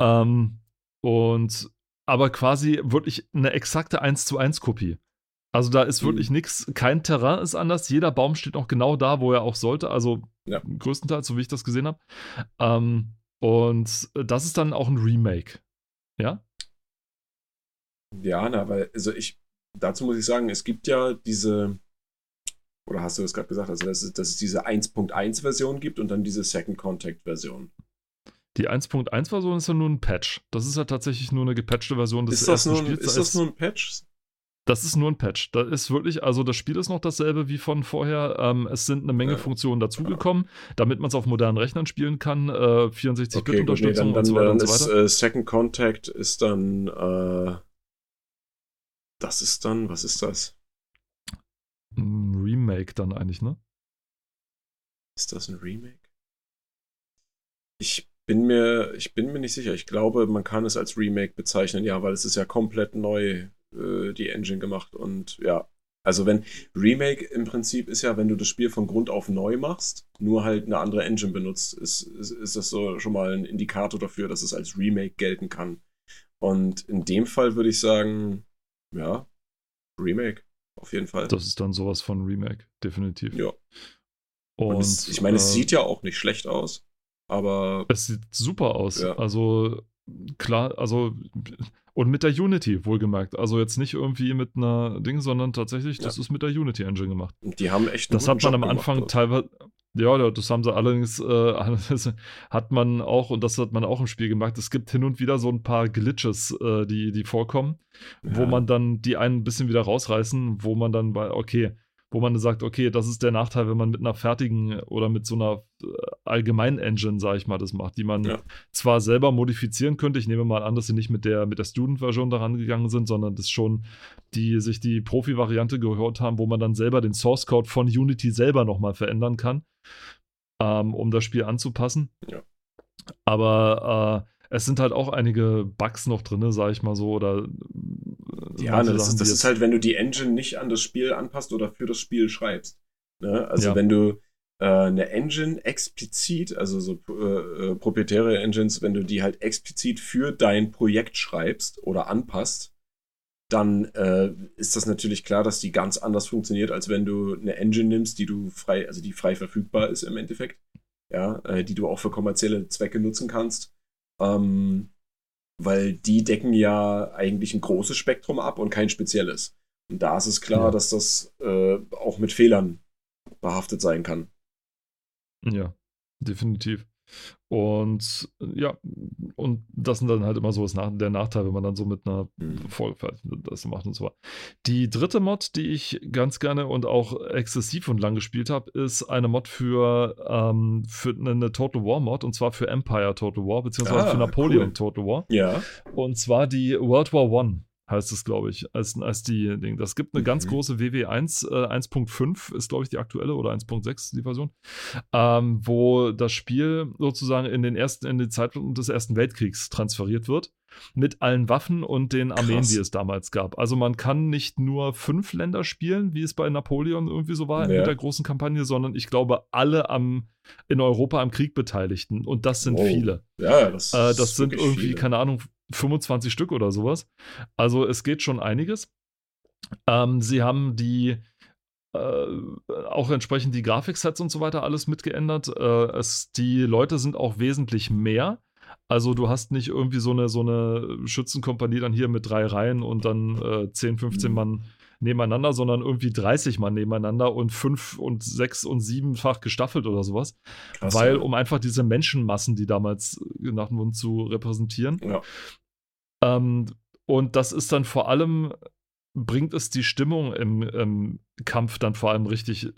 Ähm, und aber quasi wirklich eine exakte 1 zu 1 Kopie. Also da ist wirklich Mhm. nichts, kein Terrain ist anders, jeder Baum steht auch genau da, wo er auch sollte, also Ja. größtenteils, so wie ich das gesehen habe. Ähm, und das ist dann auch ein Remake. Ja? Ja, na, weil, also ich, dazu muss ich sagen, es gibt ja diese, oder hast du das gerade gesagt, also dass es, dass es diese 1.1-Version gibt und dann diese Second Contact-Version. Die 1.1-Version ist ja nur ein Patch. Das ist ja tatsächlich nur eine gepatchte Version des Ist das, ersten nur, ein- Spiels. ist Da das nur ein Patch? Das ist nur ein Patch. Da ist wirklich, also das Spiel ist noch dasselbe wie von vorher. Ähm, es sind eine Menge Ja. Funktionen dazugekommen, damit man es auf modernen Rechnern spielen kann. Äh, 64-Bit-Unterstützung Okay, nee, dann, und so weiter dann und so ist weiter. äh, Second Contact ist dann, äh, das ist dann, was ist das? Ein Remake dann eigentlich, ne? Ist das ein Remake? Ich bin mir, ich bin mir nicht sicher. Ich glaube, man kann es als Remake bezeichnen, ja, weil es ist ja komplett neu, äh, die Engine gemacht und ja. Also wenn Remake im Prinzip ist ja, wenn du das Spiel von Grund auf neu machst, nur halt eine andere Engine benutzt, ist, ist, ist das so schon mal ein Indikator dafür, dass es als Remake gelten kann. Und in dem Fall würde ich sagen, ja, Remake, auf jeden Fall. Das ist dann sowas von Remake, definitiv. ja. Und, Und es, ich meine, es äh, sieht ja auch nicht schlecht aus, aber Es sieht super aus. Ja. Also klar, also und mit der Unity wohlgemerkt. Also jetzt nicht irgendwie mit einer Ding, sondern tatsächlich, das ist mit der Unity Engine gemacht. die haben echt einen Das hat man am Job Anfang gemacht. teilweise, ja, ja, das haben sie allerdings, äh, hat man auch, und das hat man auch im Spiel gemacht, es gibt hin und wieder so ein paar Glitches, äh, die, die vorkommen, wo Ja. man dann die einen ein bisschen wieder rausreißen, wo man dann bei, okay, wo man sagt, okay, das ist der Nachteil, wenn man mit einer fertigen oder mit so einer äh, allgemeinen Engine, sag ich mal, das macht, die man Ja. zwar selber modifizieren könnte. Ich nehme mal an, dass sie nicht mit der, mit der Student-Version daran gegangen sind, sondern das schon die sich die Profi-Variante gehört haben, wo man dann selber den Source-Code von Unity selber nochmal verändern kann, ähm, um das Spiel anzupassen. Ja. Aber äh, es sind halt auch einige Bugs noch drin, sag ich mal so, oder äh, Ja, ne, das, ist, das ist halt, wenn du die Engine nicht an das Spiel anpasst oder für das Spiel schreibst. Ne? Also Ja. wenn du äh, eine Engine explizit, also so äh, äh, proprietäre Engines, wenn du die halt explizit für dein Projekt schreibst oder anpasst, dann äh, ist das natürlich klar, dass die ganz anders funktioniert, als wenn du eine Engine nimmst, die du frei, also die frei verfügbar ist im Endeffekt, ja, äh, die du auch für kommerzielle Zwecke nutzen kannst. Ähm, weil die decken ja eigentlich ein großes Spektrum ab und kein spezielles. Und da ist es klar, Ja. dass das äh, auch mit Fehlern behaftet sein kann. Ja, definitiv. Und ja, und das sind dann halt immer so der Nachteil, wenn man dann so mit einer Mhm. vorgefertigten das macht und so weiter. Die dritte Mod, die ich ganz gerne und auch exzessiv und lang gespielt habe, ist eine Mod für, ähm, für eine, eine Total War Mod und zwar für Empire Total War, beziehungsweise Ah, für Napoleon cool. Total War. Ja. Und zwar die World War One heißt es, glaube ich, als, als die Ding. Das gibt eine ganz Mhm. große WW 1, äh, 1.5 ist, glaube ich, die aktuelle oder 1.6 die Version, ähm, wo das Spiel sozusagen in den ersten, in den Zeitpunkt des Ersten Weltkriegs transferiert wird. Mit allen Waffen und den Armeen, Krass. die es damals gab. Also man kann nicht nur fünf Länder spielen, wie es bei Napoleon irgendwie so war Ja. mit der großen Kampagne, sondern ich glaube, alle am, in Europa am Krieg Beteiligten. Und das sind Wow. viele. Ja, das, Äh, das sind irgendwie, viele. keine Ahnung, 25 Stück oder sowas. Also es geht schon einiges. Ähm, sie haben die äh, auch entsprechend die Grafiksets und so weiter alles mitgeändert. Äh, es, die Leute sind auch wesentlich mehr. Also du hast nicht irgendwie so eine, so eine Schützenkompanie dann hier mit drei Reihen und dann äh, 10, 15 Mhm. Mann nebeneinander, sondern irgendwie 30 Mann nebeneinander und fünf und sechs und siebenfach gestaffelt oder sowas. Krass, weil um einfach diese Menschenmassen, die damals gemacht wurden, zu repräsentieren. Ja. Ähm, und das ist dann vor allem, bringt es die Stimmung im, im Kampf dann vor allem richtig, äh,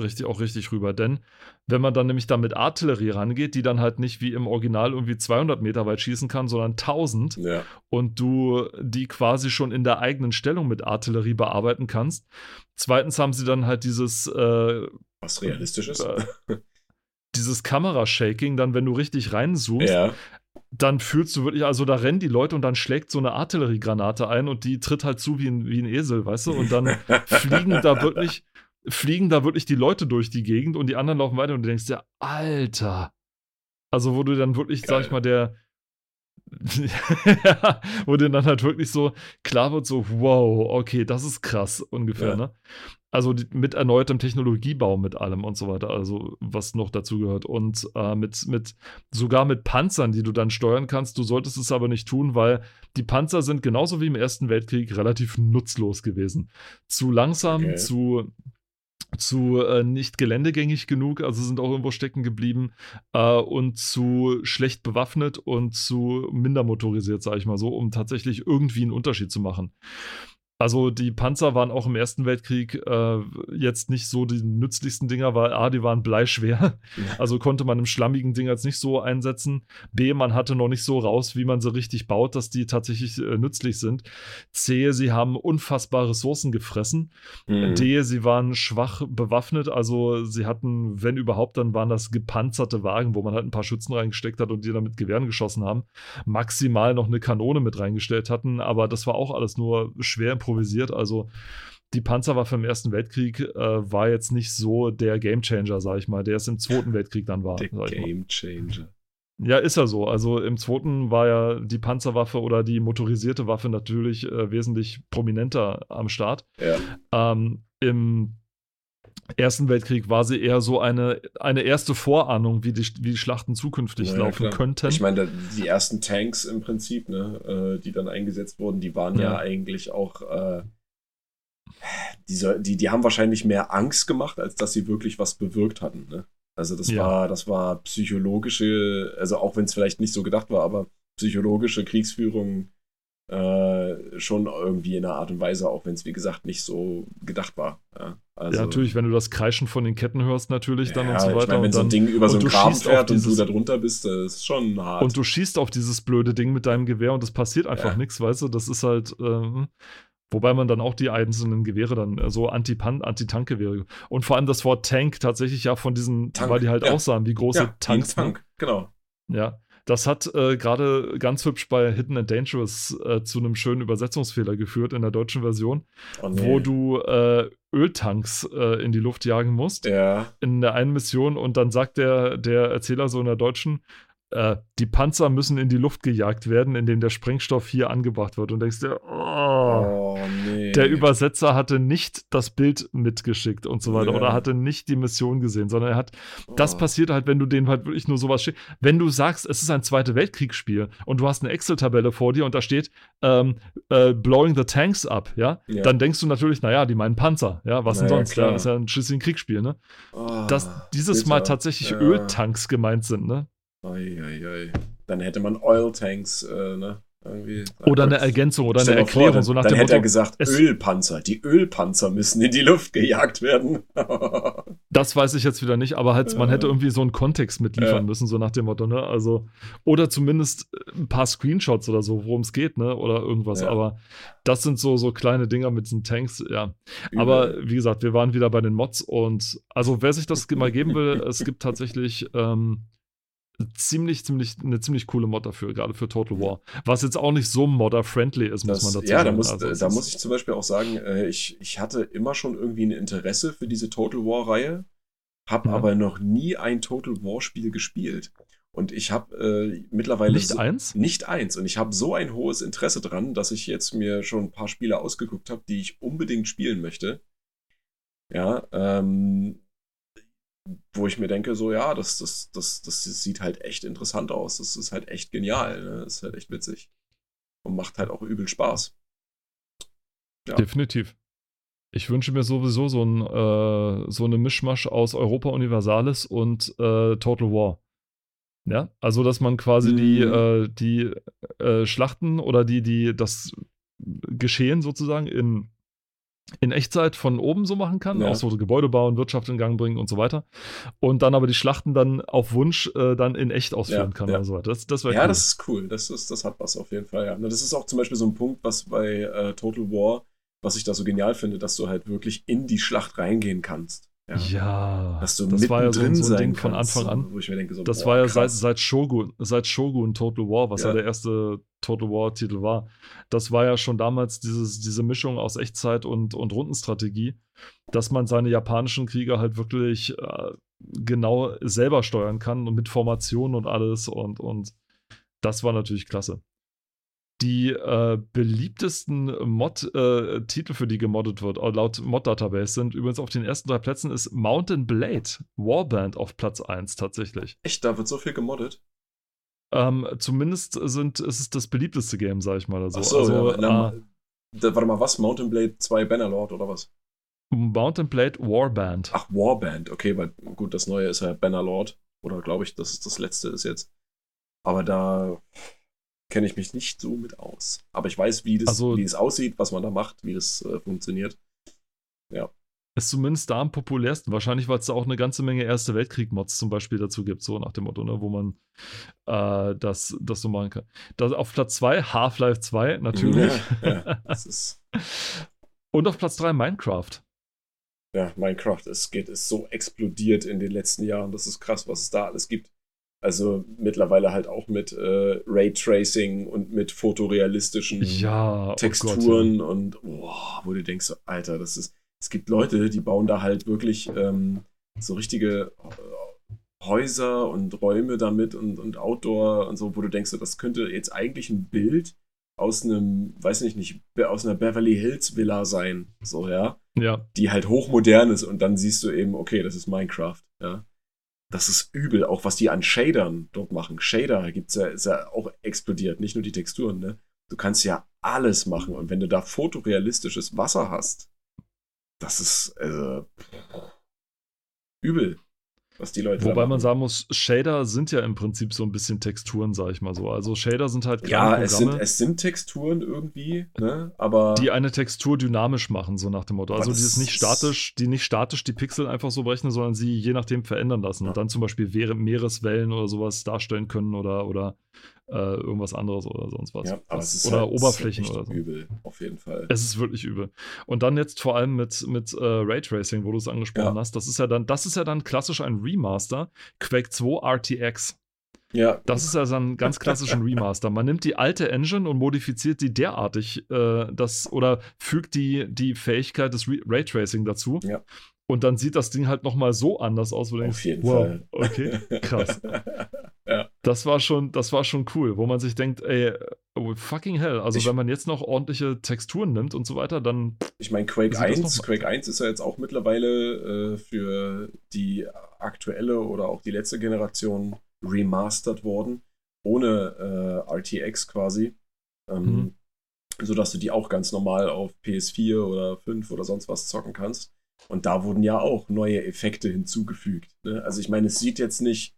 richtig, auch richtig rüber. Denn wenn man dann nämlich da mit Artillerie rangeht, die dann halt nicht wie im Original irgendwie 200 Meter weit schießen kann, sondern 1000 Ja. und du die quasi schon in der eigenen Stellung mit Artillerie bearbeiten kannst. Zweitens haben sie dann halt dieses äh, Was realistisch ist. äh, dieses Kamerashaking, dann wenn du richtig reinzoomst, ja. Dann fühlst du wirklich, also da rennen die Leute und dann schlägt so eine Artilleriegranate ein und die tritt halt zu wie ein, wie ein Esel, weißt du? Und dann fliegen da wirklich, fliegen da wirklich die Leute durch die Gegend und die anderen laufen weiter und du denkst dir, Alter. Also, wo du dann wirklich, sag ich Geil. mal, der. ja, wo dir dann halt wirklich so klar wird, so, wow, okay, das ist krass ungefähr, Ja. ne? Also mit erneutem Technologiebau, mit allem und so weiter, also was noch dazu gehört. Und äh, mit, mit, sogar mit Panzern, die du dann steuern kannst. Du solltest es aber nicht tun, weil die Panzer sind genauso wie im Ersten Weltkrieg relativ nutzlos gewesen. Zu langsam, Okay. zu, zu äh, nicht geländegängig genug, also sind auch irgendwo stecken geblieben äh, und zu schlecht bewaffnet und zu minder motorisiert, sage ich mal so, um tatsächlich irgendwie einen Unterschied zu machen. Also die Panzer waren auch im Ersten Weltkrieg äh, jetzt nicht so die nützlichsten Dinger, weil A, die waren bleischwer, also konnte man im schlammigen Ding jetzt nicht so einsetzen. B, man hatte noch nicht so raus, wie man sie richtig baut, dass die tatsächlich äh, nützlich sind. C, sie haben unfassbar Ressourcen gefressen. Mhm. D, sie waren schwach bewaffnet, also sie hatten, wenn überhaupt, dann waren das gepanzerte Wagen, wo man halt ein paar Schützen reingesteckt hat und die dann mit Gewehren geschossen haben. Maximal noch eine Kanone mit reingestellt hatten, aber das war auch alles nur schwer improvisiert. Also die Panzerwaffe im Ersten Weltkrieg äh, war jetzt nicht so der Gamechanger, sag ich mal, der es im Zweiten Weltkrieg dann war. Der sag ich mal. Game Changer. Ja, ist ja so. Also im zweiten war ja die Panzerwaffe oder die motorisierte Waffe natürlich äh, wesentlich prominenter am Start. Ja. Ähm, Im Ersten Weltkrieg war sie eher so eine, eine erste Vorahnung, wie die, wie die Schlachten zukünftig Ja, ja, laufen klar. könnten. Ich meine, die ersten Tanks im Prinzip, ne, äh, die dann eingesetzt wurden, die waren ja, Ja. eigentlich auch, äh, die, die, die haben wahrscheinlich mehr Angst gemacht, als dass sie wirklich was bewirkt hatten. Ne? Also das Ja. war, das war psychologische, also auch wenn es vielleicht nicht so gedacht war, aber psychologische Kriegsführung äh, schon irgendwie in einer Art und Weise, auch wenn es wie gesagt nicht so gedacht war. Ja, also, ja, natürlich, wenn du das Kreischen von den Ketten hörst, natürlich dann ja, und so Ich weiter. meine, wenn und, so ein dann, Ding über so einen du Graben schießt auf fährt und du dieses- da drunter bist, das ist schon hart. und du schießt auf dieses blöde Ding mit deinem Gewehr und es passiert einfach Ja. nichts, weißt du? Das ist halt. Ähm, Wobei man dann auch die einzelnen Gewehre dann, äh, so Anti-Pan- Anti-Tank-Gewehre. Und vor allem das Wort Tank tatsächlich ja von diesen, Tank, weil die halt ja. aussahen wie große ja, Tanks. ne? Tank, genau. Ja, das hat äh, gerade ganz hübsch bei Hidden and Dangerous äh, zu einem schönen Übersetzungsfehler geführt in der deutschen Version, Oh, nee. wo du äh, Öltanks äh, in die Luft jagen musst Ja, in der einen Mission und dann sagt der, der Erzähler so in der deutschen, äh, die Panzer müssen in die Luft gejagt werden, indem der Sprengstoff hier angebracht wird. Und denkst dir, oh, oh, nee. der Übersetzer hatte nicht das Bild mitgeschickt und so weiter Ja. oder hatte nicht die Mission gesehen, sondern er hat das Oh. passiert halt, wenn du den halt wirklich nur sowas schickst. Wenn du sagst, es ist ein Zweite Weltkriegsspiel und du hast eine Excel-Tabelle vor dir und da steht ähm, äh, Blowing the Tanks up, ja? Ja. dann denkst du natürlich, naja, die meinen Panzer, ja, was denn Naja, sonst? klar. Ja, ist ja ein schließlich ein Kriegsspiel, ne? Oh, Dass dieses bitter. Mal tatsächlich. Öltanks gemeint sind, ne? Eieiei. Dann hätte man Oil Tanks, äh, ne? Irgendwie. Oder eine Ergänzung oder eine vor, Erklärung, dann, so nach dann hätte er Motto, gesagt, es- Ölpanzer. Die Ölpanzer müssen in die Luft gejagt werden. Das weiß ich jetzt wieder nicht, aber halt, man hätte irgendwie so einen Kontext mitliefern Ja. müssen, so nach dem Motto, ne? Also, oder zumindest ein paar Screenshots oder so, worum es geht, ne? Oder irgendwas. Ja. Aber das sind so, so kleine Dinger mit diesen Tanks, ja. Übel. Aber wie gesagt, wir waren wieder bei den Mods und also wer sich das mal geben will, es gibt tatsächlich ähm, ziemlich, ziemlich, eine ziemlich coole Mod dafür, gerade für Total War. Was jetzt auch nicht so modder-friendly ist, muss Das, man dazu ja, sagen. da, muss, Also, da muss ich zum Beispiel auch sagen, äh, ich, ich hatte immer schon irgendwie ein Interesse für diese Total War-Reihe, habe Ja. aber noch nie ein Total War-Spiel gespielt. Und ich habe äh, mittlerweile nicht so, eins? nicht eins. Und ich habe so ein hohes Interesse dran, dass ich jetzt mir schon ein paar Spiele ausgeguckt habe, die ich unbedingt spielen möchte. Ja, ähm, wo ich mir denke, so, ja, das, das, das, das sieht halt echt interessant aus. Das ist halt echt genial. Ne? Das ist halt echt witzig. Und macht halt auch übel Spaß. Ja. Definitiv. Ich wünsche mir sowieso so, ein, äh, so eine Mischmasch aus Europa Universalis und äh, Total War. Ja, also dass man quasi die, Mhm. äh, die äh, Schlachten oder die, die, das Geschehen sozusagen in, in Echtzeit von oben so machen kann, Ja. auch so Gebäude bauen, Wirtschaft in Gang bringen und so weiter. Und dann aber die Schlachten dann auf Wunsch äh, dann in echt ausführen Ja, kann ja. und so weiter. Das, das wäre Ja, cool. das ist cool. Das, ist, das hat was auf jeden Fall. Ja. Das ist auch zum Beispiel so ein Punkt, was bei äh, Total War, was ich da so genial finde, dass du halt wirklich in die Schlacht reingehen kannst. Ja. ja, das war ja so, mittendrin so ein Ding von kannst, Anfang an. Wo ich mir denke, so, Das boah, war ja seit, seit Shogun, seit Shogun Total War, was ja. Ja. der erste Total War-Titel war. Das war ja schon damals dieses, diese Mischung aus Echtzeit und, und Rundenstrategie, dass man seine japanischen Krieger halt wirklich äh, genau selber steuern kann und mit Formationen und alles und, und das war natürlich klasse. Die äh, beliebtesten Mod-Titel, für die gemoddet wird, äh, laut Mod-Database, sind übrigens auf den ersten drei Plätzen ist Mountain Blade Warband auf Platz 1 tatsächlich. Echt, da wird so viel gemoddet. Ähm, zumindest sind, ist es das beliebteste Game, sag ich mal. Also, Ach so, also ja, na, äh, da, warte mal, was? Mountain Blade 2 Bannerlord oder was? Mountain Blade Warband. Ach, Warband, okay, weil gut, das neue ist ja Bannerlord. Oder glaube ich, dass es das letzte ist jetzt. Aber da kenne ich mich nicht so mit aus. Aber ich weiß, wie das, Also- wie es aussieht, was man da macht, wie das äh, funktioniert. Ist zumindest da am populärsten. Wahrscheinlich, weil es da auch eine ganze Menge Erste Weltkrieg-Mods zum Beispiel dazu gibt, so nach dem Motto, ne, wo man äh, das, das so machen kann. Das, auf Platz 2 Half-Life 2, natürlich. Ja, ja, das ist, Und auf Platz 3 Minecraft. ja, Minecraft, es geht, ist so explodiert in den letzten Jahren. Das ist krass, was es da alles gibt. Also mittlerweile halt auch mit äh, Raytracing und mit fotorealistischen Ja, Texturen Oh und boah, wo du denkst, so, Alter, das ist. Es gibt Leute, die bauen da halt wirklich ähm, so richtige äh, Häuser und Räume damit und, und Outdoor und so, wo du denkst, so, das könnte jetzt eigentlich ein Bild aus einem, weiß nicht, nicht, aus einer Beverly Hills Villa sein. So, ja. Gott, ja. Die halt hochmodern ist und dann siehst du eben, okay, das ist Minecraft, ja. Das ist übel, auch was die an Shadern dort machen. Shader gibt's ja, ist ja auch explodiert, nicht nur die Texturen, ne? Du kannst ja alles machen und wenn du da fotorealistisches Wasser hast, das ist also, übel, was die Leute Wobei man sagen muss, Shader sind ja im Prinzip so ein bisschen Texturen, sag ich mal so. Also Shader sind halt ja, kleine es sind, Programme, es sind Texturen irgendwie, ne? Aber die eine Textur dynamisch machen, so nach dem Motto. Also die ist nicht statisch, die nicht statisch die Pixel einfach so berechnen, sondern sie je nachdem verändern lassen Ja. und dann zum Beispiel Meere- Meereswellen oder sowas darstellen können oder, oder äh, irgendwas anderes oder sonst was. ja, aber es ist oder halt, Oberflächen ist oder so. übel, auf jeden Fall. Es ist wirklich übel. Und dann jetzt vor allem mit, mit äh, Raytracing, wo du es angesprochen Ja. hast, das ist ja dann, das ist ja dann klassisch ein Remaster. Quake 2 RTX. ja, Das ist ja so ein ganz klassischen Remaster. Man nimmt die alte Engine und modifiziert die derartig, äh, das, oder fügt die, die Fähigkeit des Re Raytracing dazu. Ja. Und dann sieht das Ding halt nochmal so anders aus, wo du auf denkst, jeden wow, Fall. okay, krass. Das war schon, das war schon cool, wo man sich denkt, ey, oh, fucking hell. Also Ich- wenn man jetzt noch ordentliche Texturen nimmt und so weiter, dann Ich meine, Quake Sieht das 1, noch- Quake 1 ist ja jetzt auch mittlerweile äh, für die aktuelle oder auch die letzte Generation remastert worden, ohne äh, RTX quasi. Ähm, Mhm. Sodass du die auch ganz normal auf PS4 oder 5 oder sonst was zocken kannst. Und da wurden ja auch neue Effekte hinzugefügt. Ne? Also ich meine, es sieht jetzt nicht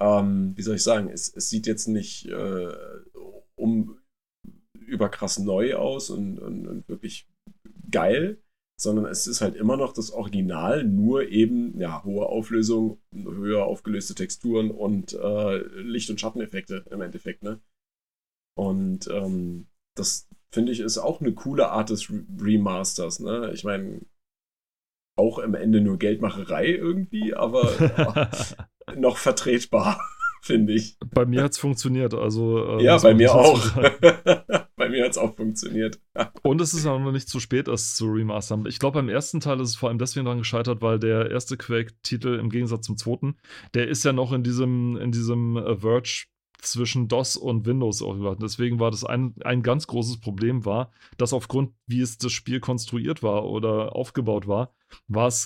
ähm, wie soll ich sagen, es, es sieht jetzt nicht äh, um überkrass neu aus und, und, und wirklich geil, sondern es ist halt immer noch das Original, nur eben ja, hohe Auflösung, höher aufgelöste Texturen und äh, Licht- und Schatteneffekte im Endeffekt. Ne? Und ähm, das finde ich ist auch eine coole Art des Remasters. Ne? Ich meine, auch am Ende nur Geldmacherei irgendwie, aber noch vertretbar, finde ich. Bei mir hat es funktioniert. Also, äh, ja, bei mir auch. bei mir hat es auch funktioniert. Und es ist auch noch nicht zu spät, es zu remastern. Ich glaube, beim ersten Teil ist es vor allem deswegen daran gescheitert, weil der erste Quake-Titel im Gegensatz zum zweiten, der ist ja noch in diesem, in diesem äh, Verge zwischen DOS und Windows über. Deswegen war das ein, ein ganz großes Problem war, dass aufgrund, wie es das Spiel konstruiert war oder aufgebaut war,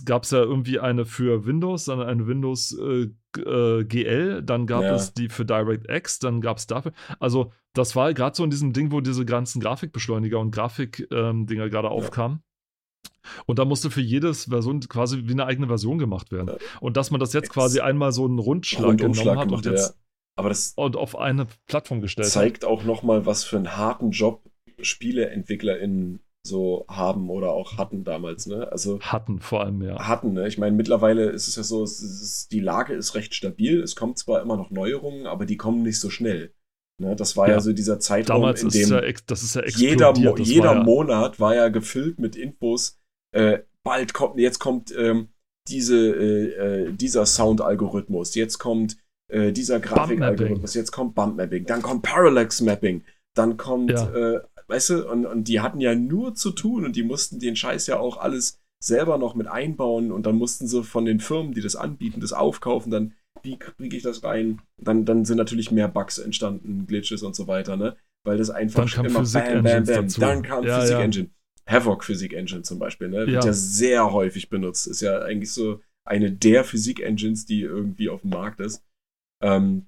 gab es ja irgendwie eine für Windows, dann eine Windows äh, äh, GL, dann gab ja. es die für DirectX, dann gab es dafür. Also, das war gerade so in diesem Ding, wo diese ganzen Grafikbeschleuniger und Grafikdinger ähm, gerade ja. aufkamen. Und da musste für jedes Version quasi wie eine eigene Version gemacht werden. Und dass man das jetzt quasi einmal so einen Rundschlag, Rundumschlag genommen hat gemacht, und, jetzt, Aber das und auf eine Plattform gestellt zeigt hat. auch nochmal, was für einen harten Job SpieleentwicklerInnen so haben oder auch hatten damals, ne? Also hatten vor allem, ja. Hatten, ne? Ich meine, mittlerweile ist es ja so, es ist, die Lage ist recht stabil. Es kommen zwar immer noch Neuerungen, aber die kommen nicht so schnell. Ne? Das war ja, ja so dieser Zeitraum, damals in dem ja, das ist ja jeder, Mo jeder ja Monat war ja gefüllt mit Infos. Äh, bald kommt, jetzt kommt ähm, diese, äh, äh dieser Sound-Algorithmus, jetzt kommt äh, dieser Grafik-Algorithmus, jetzt kommt Bump-Mapping, dann kommt Parallax-Mapping, dann kommt äh, weißt du, und, und die hatten ja nur zu tun und die mussten den Scheiß ja auch alles selber noch mit einbauen und dann mussten sie von den Firmen, die das anbieten, das aufkaufen, dann wie kriege ich das rein? Dann, dann sind natürlich mehr Bugs entstanden, Glitches und so weiter, ne? Weil das einfach dann immer Physik bam, bam, bam. Dazu. Dann kam ja, Physik ja. Engine. Havoc Physik Engine zum Beispiel, ne? Wird ja. ja sehr häufig benutzt. Ist ja eigentlich so eine der Physik Engines, die irgendwie auf dem Markt ist. Ähm,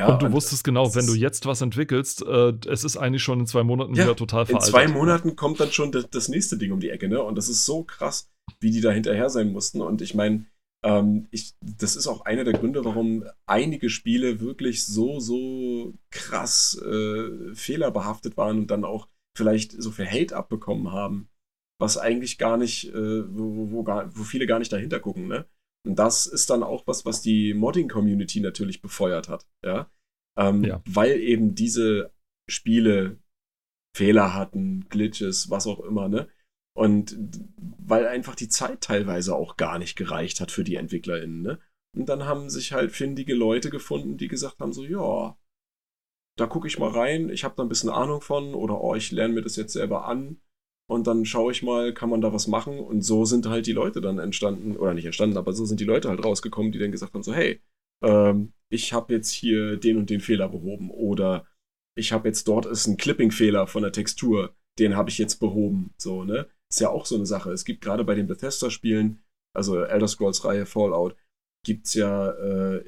ja, und du und wusstest genau, wenn du jetzt was entwickelst, äh, es ist eigentlich schon in zwei Monaten ja, wieder total veraltet. In zwei Monaten kommt dann schon das, das, nächste Ding um die Ecke, ne? Und das ist so krass, wie die da hinterher sein mussten. Und ich meine, ähm, ich, das ist auch einer der Gründe, warum einige Spiele wirklich so, so krass äh, fehlerbehaftet waren und dann auch vielleicht so viel Hate abbekommen haben, was eigentlich gar nicht, äh, wo, wo, gar, wo viele gar nicht dahinter gucken, ne? Und das ist dann auch was, was die Modding-Community natürlich befeuert hat, ja? Ähm, ja. Weil eben diese Spiele Fehler hatten, Glitches, was auch immer, ne? Und weil einfach die Zeit teilweise auch gar nicht gereicht hat für die EntwicklerInnen, ne? Und dann haben sich halt findige Leute gefunden, die gesagt haben: so, ja, da gucke ich mal rein, ich habe da ein bisschen Ahnung von, oder oh, ich lerne mir das jetzt selber an und dann schaue ich mal, kann man da was machen? Und so sind halt die Leute dann entstanden, oder nicht entstanden, aber so sind die Leute halt rausgekommen, die dann gesagt haben: so, hey, ähm, ich habe jetzt hier den und den Fehler behoben oder ich habe jetzt dort ist ein Clipping-Fehler von der Textur, den habe ich jetzt behoben. So, ne? Ist ja auch so eine Sache. Es gibt gerade bei den Bethesda-Spielen, also Elder Scrolls-Reihe Fallout, gibt es ja äh,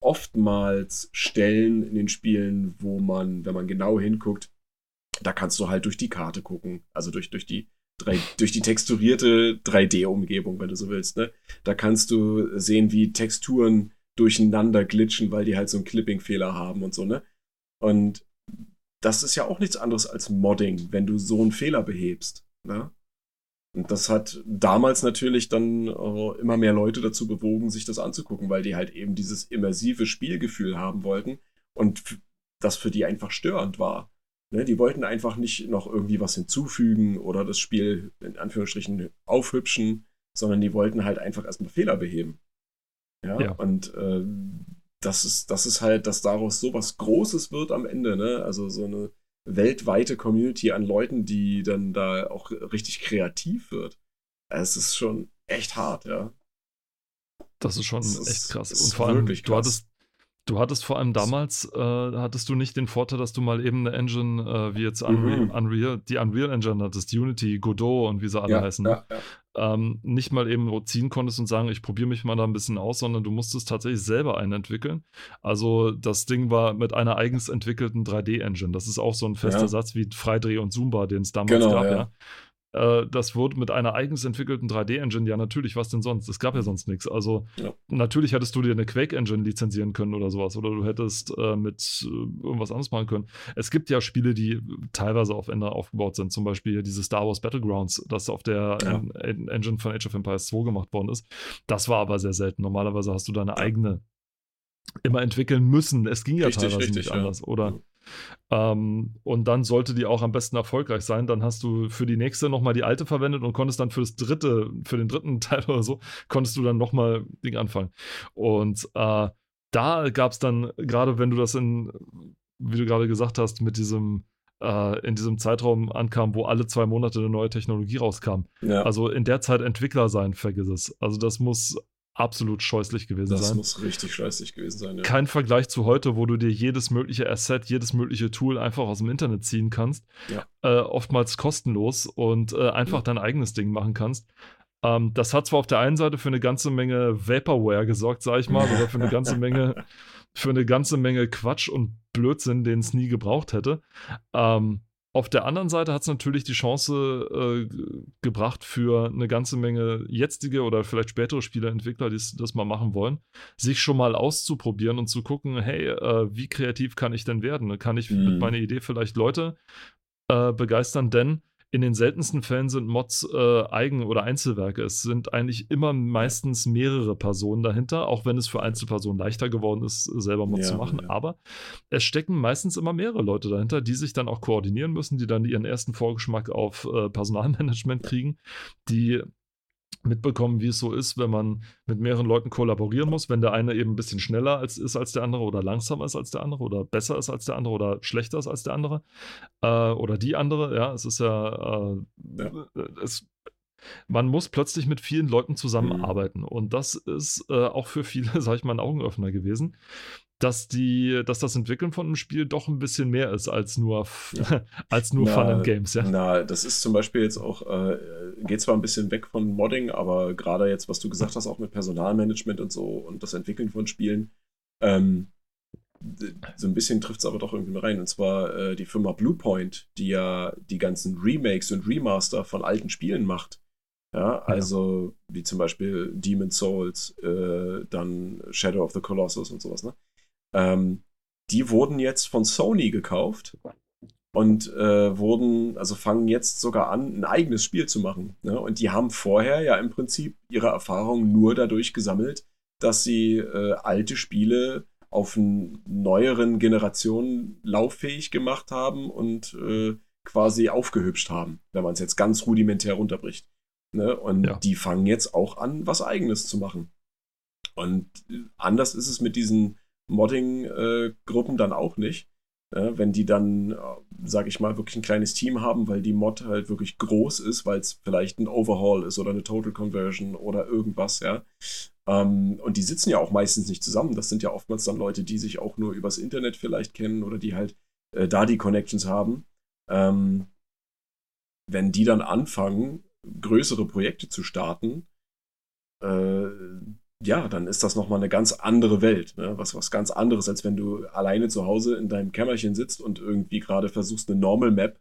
oftmals Stellen in den Spielen, wo man, wenn man genau hinguckt, da kannst du halt durch die Karte gucken, also durch, durch die 3, durch die texturierte 3D-Umgebung, wenn du so willst. Ne? Da kannst du sehen, wie Texturen durcheinander glitschen, weil die halt so einen Clipping-Fehler haben und so, ne? Und das ist ja auch nichts anderes als Modding, wenn du so einen Fehler behebst, ne? Und das hat damals natürlich dann äh, immer mehr Leute dazu bewogen, sich das anzugucken, weil die halt eben dieses immersive Spielgefühl haben wollten und das für die einfach störend war. Ne, die wollten einfach nicht noch irgendwie was hinzufügen oder das Spiel in Anführungsstrichen aufhübschen, sondern die wollten halt einfach erstmal Fehler beheben. Ja, ja. und äh, das ist, das ist halt, dass daraus so was Großes wird am Ende, ne? Also so eine weltweite Community an Leuten, die dann da auch richtig kreativ wird. Es ist schon echt hart, ja. Das ist schon das echt krass. Ist, Und vor allem, du hattest, Du hattest vor allem damals, äh, hattest du nicht den Vorteil, dass du mal eben eine Engine äh, wie jetzt Unreal, mhm. Unreal, die Unreal Engine hattest, Unity, Godot und wie sie alle ja, heißen, ja, ja. Ähm, nicht mal eben ziehen konntest und sagen, ich probiere mich mal da ein bisschen aus, sondern du musstest tatsächlich selber einen entwickeln. Also das Ding war mit einer eigens entwickelten 3D-Engine. Das ist auch so ein fester Satz wie Freidreh und Zumba, den es damals genau, gab, ja. Äh, das wurde mit einer eigens entwickelten 3D-Engine, ja natürlich, was denn sonst? Es gab ja sonst nichts. Also Ja. natürlich hättest du dir eine Quake-Engine lizenzieren können oder sowas oder du hättest äh, mit äh, irgendwas anderes machen können. Es gibt ja Spiele, die teilweise auf Ender aufgebaut sind, zum Beispiel dieses Star Wars Battlegrounds, das auf der Ja. En- En- Engine von Age of Empires 2 gemacht worden ist. Das war aber sehr selten. Normalerweise hast du deine eigene immer entwickeln müssen. Es ging ja Richtig, teilweise richtig, nicht ja. anders, oder? Ähm, und dann sollte die auch am besten erfolgreich sein. Dann hast du für die nächste nochmal die alte verwendet und konntest dann für das dritte, für den dritten Teil oder so, konntest du dann nochmal Ding anfangen. Und äh, da gab es dann, gerade wenn du das in, wie du gerade gesagt hast, mit diesem, äh, in diesem Zeitraum ankam, wo alle zwei Monate eine neue Technologie rauskam. Ja, Also in der Zeit Entwickler sein, vergiss es. Also das muss absolut scheußlich gewesen das sein muss richtig scheißig gewesen sein. Ja. kein Vergleich zu heute, wo du dir jedes mögliche Asset, jedes mögliche Tool einfach aus dem Internet ziehen kannst. Ja. Äh, oftmals kostenlos und äh, einfach Ja. dein eigenes Ding machen kannst. Ähm, das hat zwar auf der einen Seite für eine ganze Menge Vaporware gesorgt, sag ich mal, oder für eine ganze Menge, für eine ganze Menge Quatsch und Blödsinn, den es nie gebraucht hätte. Ähm, auf der anderen Seite hat es natürlich die Chance äh, gebracht für eine ganze Menge jetzige oder vielleicht spätere Spieleentwickler, die das mal machen wollen, sich schon mal auszuprobieren und zu gucken, hey, äh, wie kreativ kann ich denn werden? Kann ich Mhm. mit meiner Idee vielleicht Leute äh, begeistern? Denn in den seltensten Fällen sind Mods äh, Eigen- oder Einzelwerke. Es sind eigentlich immer meistens mehrere Personen dahinter, auch wenn es für Einzelpersonen leichter geworden ist, selber Mods Ja, zu machen. ja. Aber es stecken meistens immer mehrere Leute dahinter, die sich dann auch koordinieren müssen, die dann ihren ersten Vorgeschmack auf äh, Personalmanagement kriegen, die mitbekommen, wie es so ist, wenn man mit mehreren Leuten kollaborieren muss, wenn der eine eben ein bisschen schneller als, ist als der andere oder langsamer ist als der andere oder besser ist als der andere oder schlechter ist als der andere äh, oder die andere. Ja, es ist ja, äh, Ja. Es, man muss plötzlich mit vielen Leuten zusammenarbeiten und das ist äh, auch für viele, sag ich mal, ein Augenöffner gewesen. Dass, die, dass das Entwickeln von einem Spiel doch ein bisschen mehr ist als nur, f- als nur Na, Fun and Games, ja. Na, das ist zum Beispiel jetzt auch, äh, geht zwar ein bisschen weg von Modding, aber gerade jetzt, was du gesagt hast, auch mit Personalmanagement und so und das Entwickeln von Spielen, ähm, so ein bisschen trifft es aber doch irgendwie mit rein. Und zwar äh, die Firma Bluepoint, die ja die ganzen Remakes und Remaster von alten Spielen macht. Ja, also wie zum Beispiel Demon's Souls, äh, dann Shadow of the Colossus und sowas, ne? Ähm, die wurden jetzt von Sony gekauft und äh, wurden, also fangen jetzt sogar an, ein eigenes Spiel zu machen. Ne? Und die haben vorher ja im Prinzip ihre Erfahrung nur dadurch gesammelt, dass sie äh, alte Spiele auf neueren Generationen lauffähig gemacht haben und äh, quasi aufgehübscht haben, wenn man es jetzt ganz rudimentär runterbricht. Ne? Und Ja. die fangen jetzt auch an, was eigenes zu machen. Und äh, anders ist es mit diesen Modding-Gruppen dann auch nicht. Wenn die dann, äh, sag ich mal, wirklich ein kleines Team haben, weil die Mod halt wirklich groß ist, weil es vielleicht ein Overhaul ist oder eine Total Conversion oder irgendwas, ja. Ähm, und die sitzen ja auch meistens nicht zusammen. Das sind ja oftmals dann Leute, die sich auch nur übers Internet vielleicht kennen oder die halt äh, da die Connections haben. Ähm, wenn die dann anfangen, größere Projekte zu starten, äh, ja, dann ist das nochmal eine ganz andere Welt. Ne? Was, was ganz anderes, als wenn du alleine zu Hause in deinem Kämmerchen sitzt und irgendwie gerade versuchst, eine Normal Map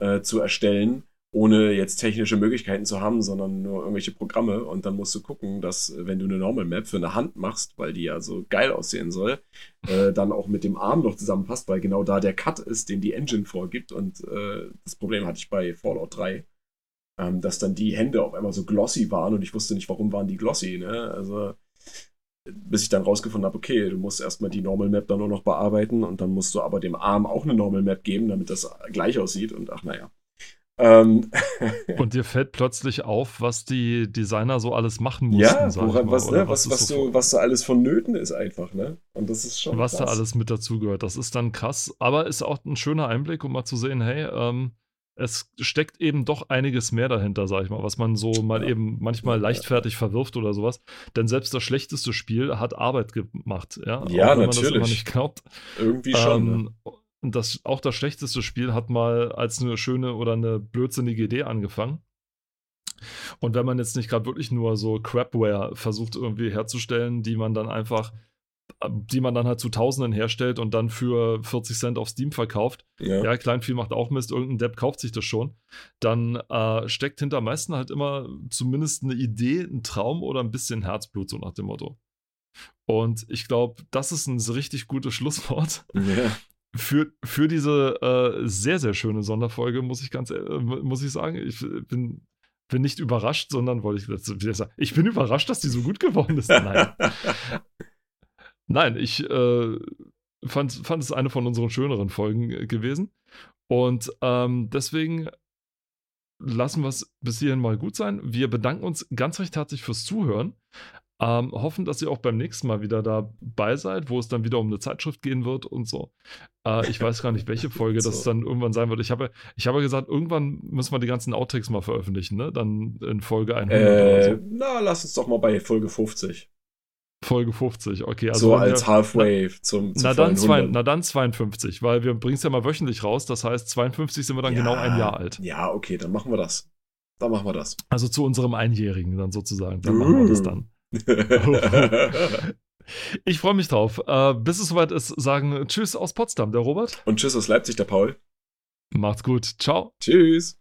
äh, zu erstellen, ohne jetzt technische Möglichkeiten zu haben, sondern nur irgendwelche Programme. Und dann musst du gucken, dass, äh, wenn du eine Normal Map für eine Hand machst, weil die ja so geil aussehen soll, äh, dann auch mit dem Arm noch zusammenpasst, weil genau da der Cut ist, den die Engine vorgibt. Und äh, das Problem hatte ich bei Fallout 3 ähm, dass dann die Hände auf einmal so glossy waren und ich wusste nicht, warum waren die glossy. Ne? Also, bis ich dann rausgefunden habe, okay, du musst erstmal die Normal Map dann nur noch bearbeiten und dann musst du aber dem Arm auch eine Normal Map geben, damit das gleich aussieht und ach, naja. Ähm, Und dir fällt plötzlich auf, was die Designer so alles machen mussten. ja, woran, was, ne, was, es was, so du, was da alles vonnöten ist einfach, ne? Und das ist schon. was da krass. alles mit dazugehört. Das ist dann krass, aber ist auch ein schöner Einblick, um mal zu sehen, hey, ähm, es steckt eben doch einiges mehr dahinter, sag ich mal, was man so mal Ja. eben manchmal Ja, leichtfertig verwirft oder sowas. Denn selbst das schlechteste Spiel hat Arbeit gemacht, ja. Ja, auch wenn man das immer natürlich. nicht glaubt. Irgendwie schon. Ähm, und das, auch das schlechteste Spiel hat mal als eine schöne oder eine blödsinnige Idee angefangen. Und wenn man jetzt nicht gerade wirklich nur so Crapware versucht irgendwie herzustellen, die man dann einfach die man dann halt zu Tausenden herstellt und dann für 40 Cent auf Steam verkauft. Ja. Ja, Kleinvieh macht auch Mist, irgendein Depp kauft sich das schon. Dann äh, steckt hinter meisten halt immer zumindest eine Idee, ein Traum oder ein bisschen Herzblut, so nach dem Motto. Und ich glaube, das ist ein richtig gutes Schlusswort ja. für, für diese äh, sehr, sehr schöne Sonderfolge, muss ich ganz, äh, muss ich sagen. Ich bin, bin nicht überrascht, sondern wollte ich sagen. Ich bin überrascht, dass die so gut geworden ist. Nein. Nein, ich äh, fand, fand es eine von unseren schöneren Folgen äh, gewesen. Und ähm, deswegen lassen wir es bis hierhin mal gut sein. Wir bedanken uns ganz recht herzlich fürs Zuhören. Ähm, hoffen, dass ihr auch beim nächsten Mal wieder dabei seid, wo es dann wieder um eine Zeitschrift gehen wird und so. Äh, ich weiß gar nicht, welche Folge das So. dann irgendwann sein wird. Ich habe, ich habe gesagt, irgendwann müssen wir die ganzen Outtakes mal veröffentlichen, ne? Dann in Folge 100 oder Äh, so. na, lass uns doch mal bei Folge 50. Folge 50, okay. Also so als wir, Halfway zum, zum na, dann zwei, 100. na dann 52, weil wir bringen es ja mal wöchentlich raus. Das heißt, 52 sind wir dann genau ein Jahr alt. Ja, okay, dann machen wir das. Dann machen wir das. Also zu unserem Einjährigen dann sozusagen. Dann machen wir das Uh. dann. Ich freue mich drauf. Äh, bis es soweit ist, sagen Tschüss aus Potsdam, der Robert. Und tschüss aus Leipzig, der Paul. Macht's gut. Ciao. Tschüss.